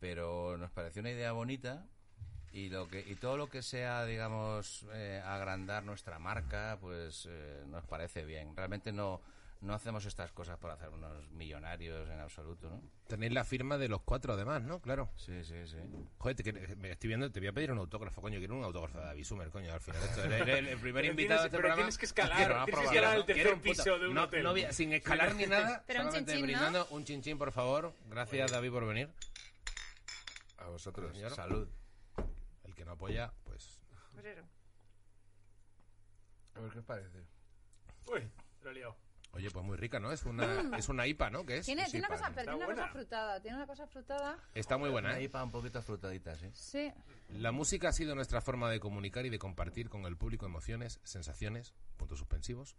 Pero nos pareció una idea bonita y lo que y todo lo que sea, digamos, eh, agrandar nuestra marca, pues eh, nos parece bien. Realmente no no hacemos estas cosas por hacernos millonarios en absoluto, ¿no? Tenéis la firma de los cuatro además, ¿no? Claro. Sí, sí, sí. Joder, te, que- me estoy viendo, te voy a pedir un autógrafo, coño. Quiero un autógrafo de David Sumer, coño. Al final, esto eres el, el primer Pero invitado de este pero programa. tienes que escalar, Quiero tienes que escalar ¿no? al tercer Quiero un puto- piso de un no, hotel. no voy a- sin escalar ni nada. Pero un solamente chinchín, ¿no? brindando un chinchín, por favor. Gracias, David, por venir. A vosotros. Señor. Salud. El que no apoya, pues. A ver qué os parece. Uy, lo he liado. Oye, pues muy rica, ¿no? Es una, es una IPA, ¿no? ¿Qué es? Tiene, Es tiene una IPA, cosa, una frutada. Tiene una cosa frutada. Está muy buena, ¿eh? Ahí para un poquito frutaditas, ¿sí? Sí. La música ha sido nuestra forma de comunicar y de compartir con el público emociones, sensaciones, puntos suspensivos.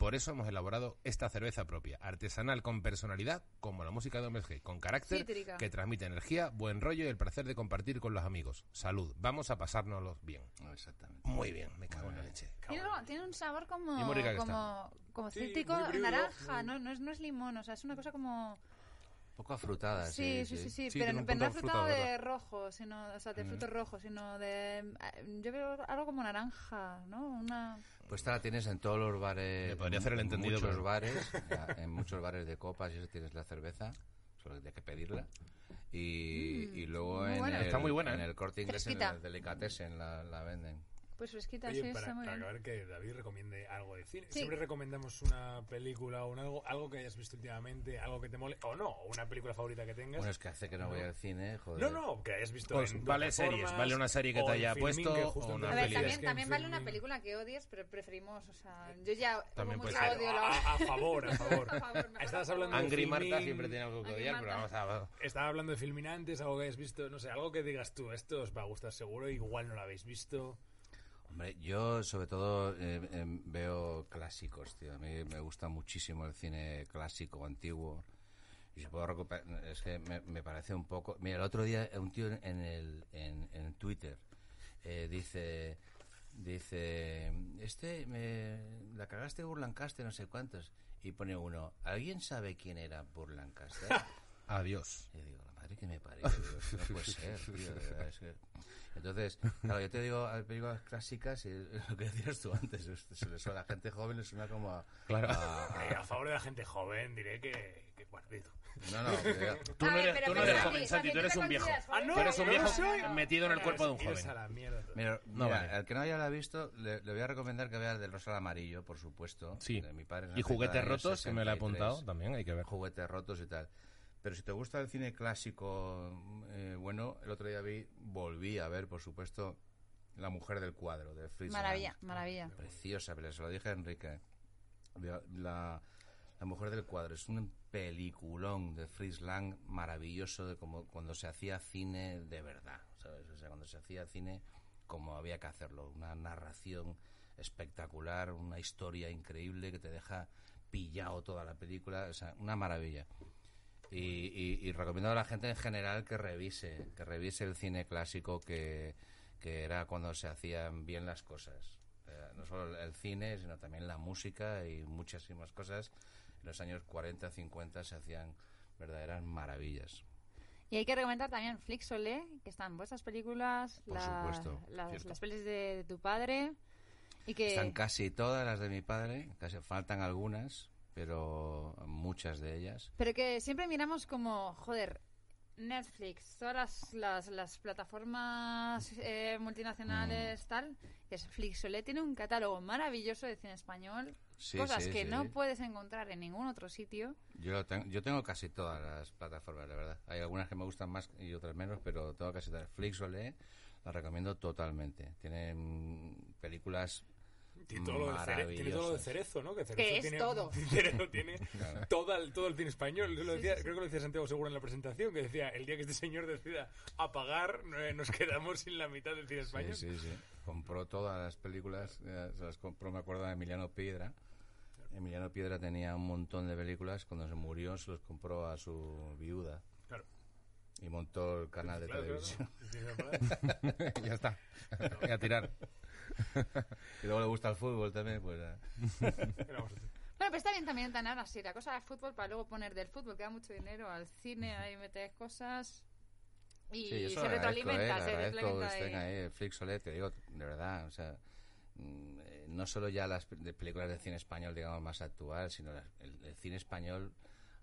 Por eso hemos elaborado esta cerveza propia, artesanal con personalidad, como la música de Hombres G, con carácter, Cítrica. que transmite energía, buen rollo y el placer de compartir con los amigos. Salud, vamos a pasárnoslo bien. No, exactamente. Muy bien, me cago en la leche. Tiene, tiene un sabor como, como, como Sí, cítrico, naranja, muy- no, no, es, no es limón, o sea, es una cosa como... Un poco afrutada, Sí, sí, sí, sí, Sí, pero, no frutado, de ¿verdad? rojo, sino, o sea, de frutos rojos, sino de... eh, Yo veo algo como naranja, ¿no? Una... Pues esta la tienes en todos los bares. Me podría en- hacer el en entendido, muchos pero- bares, ya, en muchos bares de copas y eso tienes la cerveza, solo hay que pedirla. Y, y luego muy en buena. el, Está muy buena, en ¿eh? el corte inglés, en Fresquita. el delicatessen la, la venden. Pues fresquita, Oye, sí, para, está muy para bien. acabar, que David recomiende algo de cine. Sí. Siempre recomendamos una película o un algo, algo que hayas visto últimamente, algo que te mole, o no, o una película favorita que tengas. Bueno, es que hace que no voy al cine, joder. no, no, que hayas visto Pues en vale series, vale una serie que te haya puesto, o una antes A ver, peli. decías también, también vale una película que odies, pero preferimos, o sea, yo ya También mucho ser. odio. La- a, a favor, a favor. A favor, mejor Estabas hablando de Angry Marta Filmin, siempre tiene algo que odiar, pero vamos Marta. a... Estaba hablando de Filmin antes, algo que hayas visto, no sé, algo que digas tú, esto os va a gustar seguro, igual no lo habéis visto. Hombre, yo sobre todo eh, em, veo clásicos, tío. A mí me gusta muchísimo el cine clásico, antiguo. Y si puedo recuperar, es que me, me parece un poco... Mira, el otro día un tío en, el, en, en Twitter eh, dice... Dice, este, me, la cagaste Burlancaster, no sé cuántos. Y pone uno, ¿alguien sabe quién era Burlancaster? Adiós. Y digo, la madre que me parió, no puede ser, tío, de verdad, es que- Entonces, claro, yo te digo, a películas clásicas, y lo que decías tú antes, es- se le suena a la gente joven, le suena como a... Claro. a- Eh, a favor de la gente joven diré que, que guardito. no, no, Tú no eres, tú no eres joven, Santi, tú eres un viejo. consideras joven. Tú eres un no viejo metido en el cuerpo de un joven. a la mierda. Mira, No mira, vale. al que no haya la visto, le, le voy a recomendar que vea el del Rosa al Amarillo, por supuesto. Sí. de mi padre, Y juguetes rotos, que me lo he 63. apuntado, también hay que ver. juguetes rotos y tal. Pero si te gusta el cine clásico, eh, bueno, el otro día vi, volví a ver, por supuesto, La mujer del cuadro, de Fritz Maravilla, Lang. maravilla. Preciosa, pero se lo dije a Enrique. La, la- La mujer del cuadro es un peliculón de Fritz Lang maravilloso de como cuando se hacía cine de verdad, ¿sabes? O sea, cuando se hacía cine como había que hacerlo, una narración espectacular, una historia increíble que te deja pillado toda la película, o sea, una maravilla. Y, y- y recomiendo a la gente en general que revise, que revise el cine clásico que, que era cuando se hacían bien las cosas. Eh, no solo el cine, sino también la música y muchísimas cosas. En los años 40, 50 se hacían verdaderas maravillas. Y hay que recomendar también Flixolé, que están vuestras películas, Por la- supuesto, las, las pelis de tu padre. Y que Están casi todas las de mi padre, casi faltan algunas, pero muchas de ellas. Pero que siempre miramos como, joder, Netflix, todas las, las, las plataformas eh, Mm. multinacionales, tal, que es Flixolé, tiene un catálogo maravilloso de cine español, Sí, cosas sí, que sí. no puedes encontrar en ningún otro sitio. Yo, lo tengo, yo tengo casi todas las plataformas, de verdad. Hay algunas que me gustan más y otras menos, pero tengo casi todas. Flixolé la recomiendo totalmente. Tienen películas Tiene todo, lo de cere- tiene todo lo de maravillosas. Cerezo, ¿no? Que, Que Cerezo es tiene, todo. Cerezo tiene Claro. todo, el, todo el cine español. Yo lo Sí, decía, sí, sí. Creo que lo decía Santiago Seguro en la presentación, que decía, el día que este señor decida apagar, eh, nos quedamos sin la mitad del cine español. Sí, sí, sí. Compró todas las películas, eh, se las compró, me acuerdo, de Emiliano Piedra. Emiliano Piedra tenía un montón de películas. Cuando se murió, se los compró a su viuda Claro. y montó el canal de Claro, claro. televisión. Ya está. Voy a tirar. Y luego le gusta el fútbol también, pues. Bueno, pero está bien también tener así la cosa de fútbol para luego poner del fútbol, que da mucho dinero al cine, ahí metes cosas y Sí, se retroalimenta, eh, se que retroalimenta. estén ahí, el te digo, de verdad, o sea, mm, eh, no solo ya las películas de cine español, digamos, más actual, sino las- el, el cine español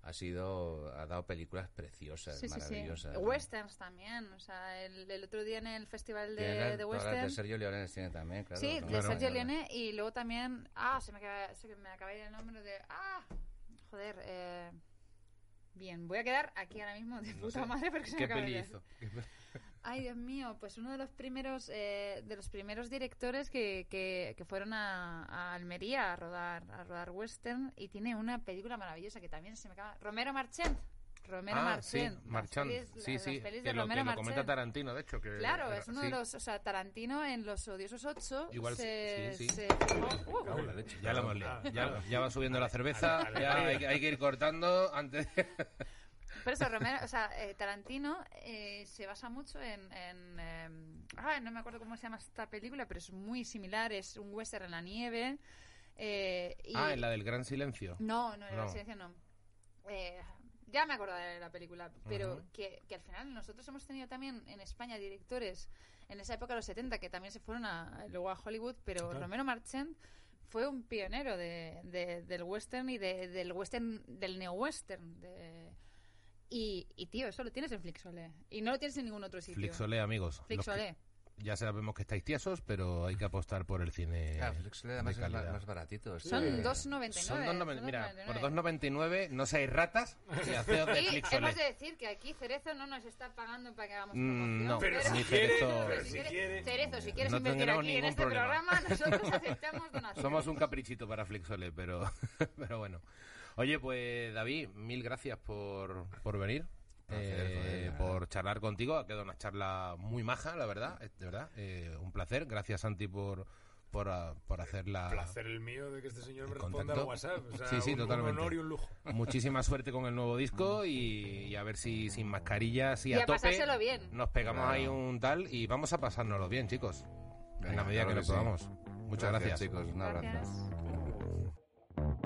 ha sido, ha dado películas preciosas, Sí, sí, sí. maravillosas. ¿no? Westerns también, o sea, el, el otro día en el festival de, de Western. de Sergio Leones tiene también, claro. Sí, ¿no? de Claro. Sergio Leone y luego también, ah, se me acaba, se me acaba de ir el nombre de, ah, joder, eh, bien, voy a quedar aquí ahora mismo de puta madre porque se me ¿Qué acaba de peli ir. hizo? Ay, Dios mío, pues uno de los primeros eh, de los primeros directores que, que, que fueron a, a Almería a rodar a rodar western y tiene una película maravillosa que también se me acaba Romero Marchand. Romero Ah, sí, Marchand. las Marchand. pelis- Sí, las sí, pelis que de lo, Romero que lo comenta. Tarantino, de hecho. Que, Claro, era- es uno sí. de los, o sea, Tarantino en Los Odiosos 8 Igual se, sí, sí. se uh, Cago en la leche. Ya la hemos liado. Ya, ya va subiendo la cerveza, ya hay, hay que ir cortando antes de... Por eso, Romero, o sea, eh, Tarantino eh, se basa mucho en. en em, ay, no me acuerdo cómo se llama esta película, pero es muy similar. Es un western en la nieve. eh, y- Ah, en la del gran silencio. No, no, en la No. silencio no. Eh, ya me acuerdo de la película, pero que, que al final nosotros hemos tenido también en España directores en esa época, los 70, que también se fueron a, luego a Hollywood, pero Claro. Romero Marchand fue un pionero de, de- del western y de- del western, del neo-western. De, y, y, tío, eso lo tienes en Flixolé. Y no lo tienes en ningún otro sitio. Flixolé, amigos. Que- Flixolé. ya sabemos que estáis tiesos, pero hay que apostar por el cine Claro, Flixolé además es más, más baratito. Son este- 2,99. Son 2,90 mira, 2,99. por 2,99 no seáis ratas y hemos de decir que aquí Cerezo no nos está pagando para que hagamos Mm, promoción. no, Pero ni si quiere, Cerezo- pero si si quieres- quiere. Cerezo, si quieres No invertir aquí en este problema. programa, nosotros aceptamos donaciones. Somos un caprichito para Flixolé, pero, pero bueno. Oye, pues David, mil gracias por, por venir. Eh, por charlar contigo, ha quedado una charla muy maja, la verdad, de verdad, eh, un placer. Gracias Santi por por, ah, por hacer la placer el mío de que este señor me responda al. WhatsApp. O sea, Sí, sí, un, un totalmente. honor y un lujo. Muchísima suerte con el nuevo disco y, y a ver si sin mascarillas y, Y a, a tope pasárselo bien. nos pegamos Claro. ahí un tal y vamos a pasárnoslo bien, chicos. en la medida claro que, que lo sí. podamos. Muchas gracias. chicos. Un abrazo. Gracias.